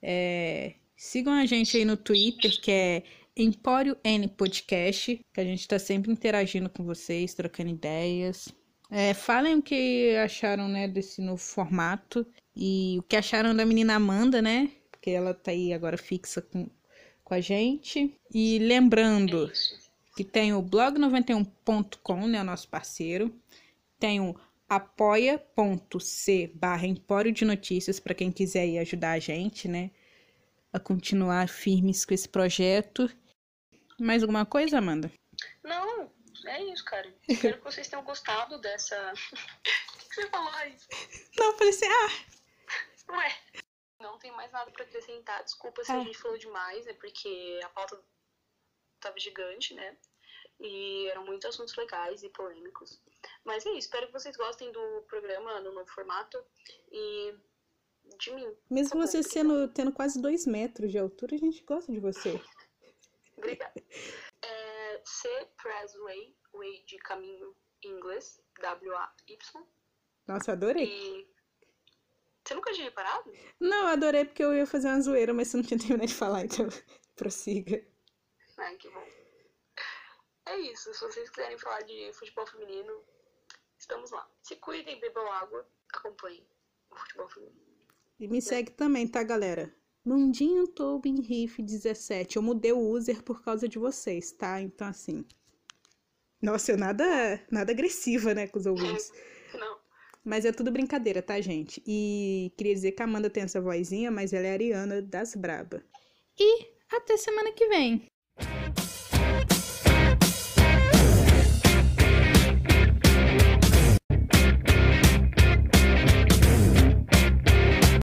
É, sigam a gente aí no Twitter, que é Empório N Podcast, que a gente tá sempre interagindo com vocês, trocando ideias. É, falem o que acharam, né, desse novo formato. E o que acharam da menina Amanda, né? Porque ela tá aí agora fixa com, com a gente. E lembrando que tem o blog91.com, né, o nosso parceiro. Tem o apoia.c barra Empório de Notícias para quem quiser ir ajudar a gente, né, a continuar firmes com esse projeto. Mais alguma coisa, Amanda? Não, é isso, cara. Espero que vocês tenham gostado dessa. O que você falou isso? Não, falei assim, ah, Ué. Não tem mais nada pra acrescentar. Desculpa se Ah. a gente falou demais, é porque a pauta tava gigante, né? E eram muitos assuntos legais e polêmicos. Mas é isso, espero que vocês gostem do programa no novo formato e de mim. mesmo Tá você sendo, tendo quase dois metros de altura, a gente gosta de você. Obrigada. É, C. Presley, Way de caminho em inglês, W-A-Y. Nossa, adorei. E. Você nunca tinha reparado? Não, adorei porque eu ia fazer uma zoeira, mas você não tinha terminado de falar, então prossiga. Ai, que bom. É isso. Se vocês quiserem falar de futebol feminino, estamos lá. Se cuidem, bebam água, acompanhem o futebol feminino. E me segue também, tá, galera? Mundinho Tobin Riff 17. Eu mudei o user por causa de vocês, tá? Então, assim. Nossa, eu nada, nada agressiva, né, com os ouvintes. Não. Mas é tudo brincadeira, tá, gente? E queria dizer que a Amanda tem essa vozinha, mas ela é a Ariana das Braba. E até semana que vem.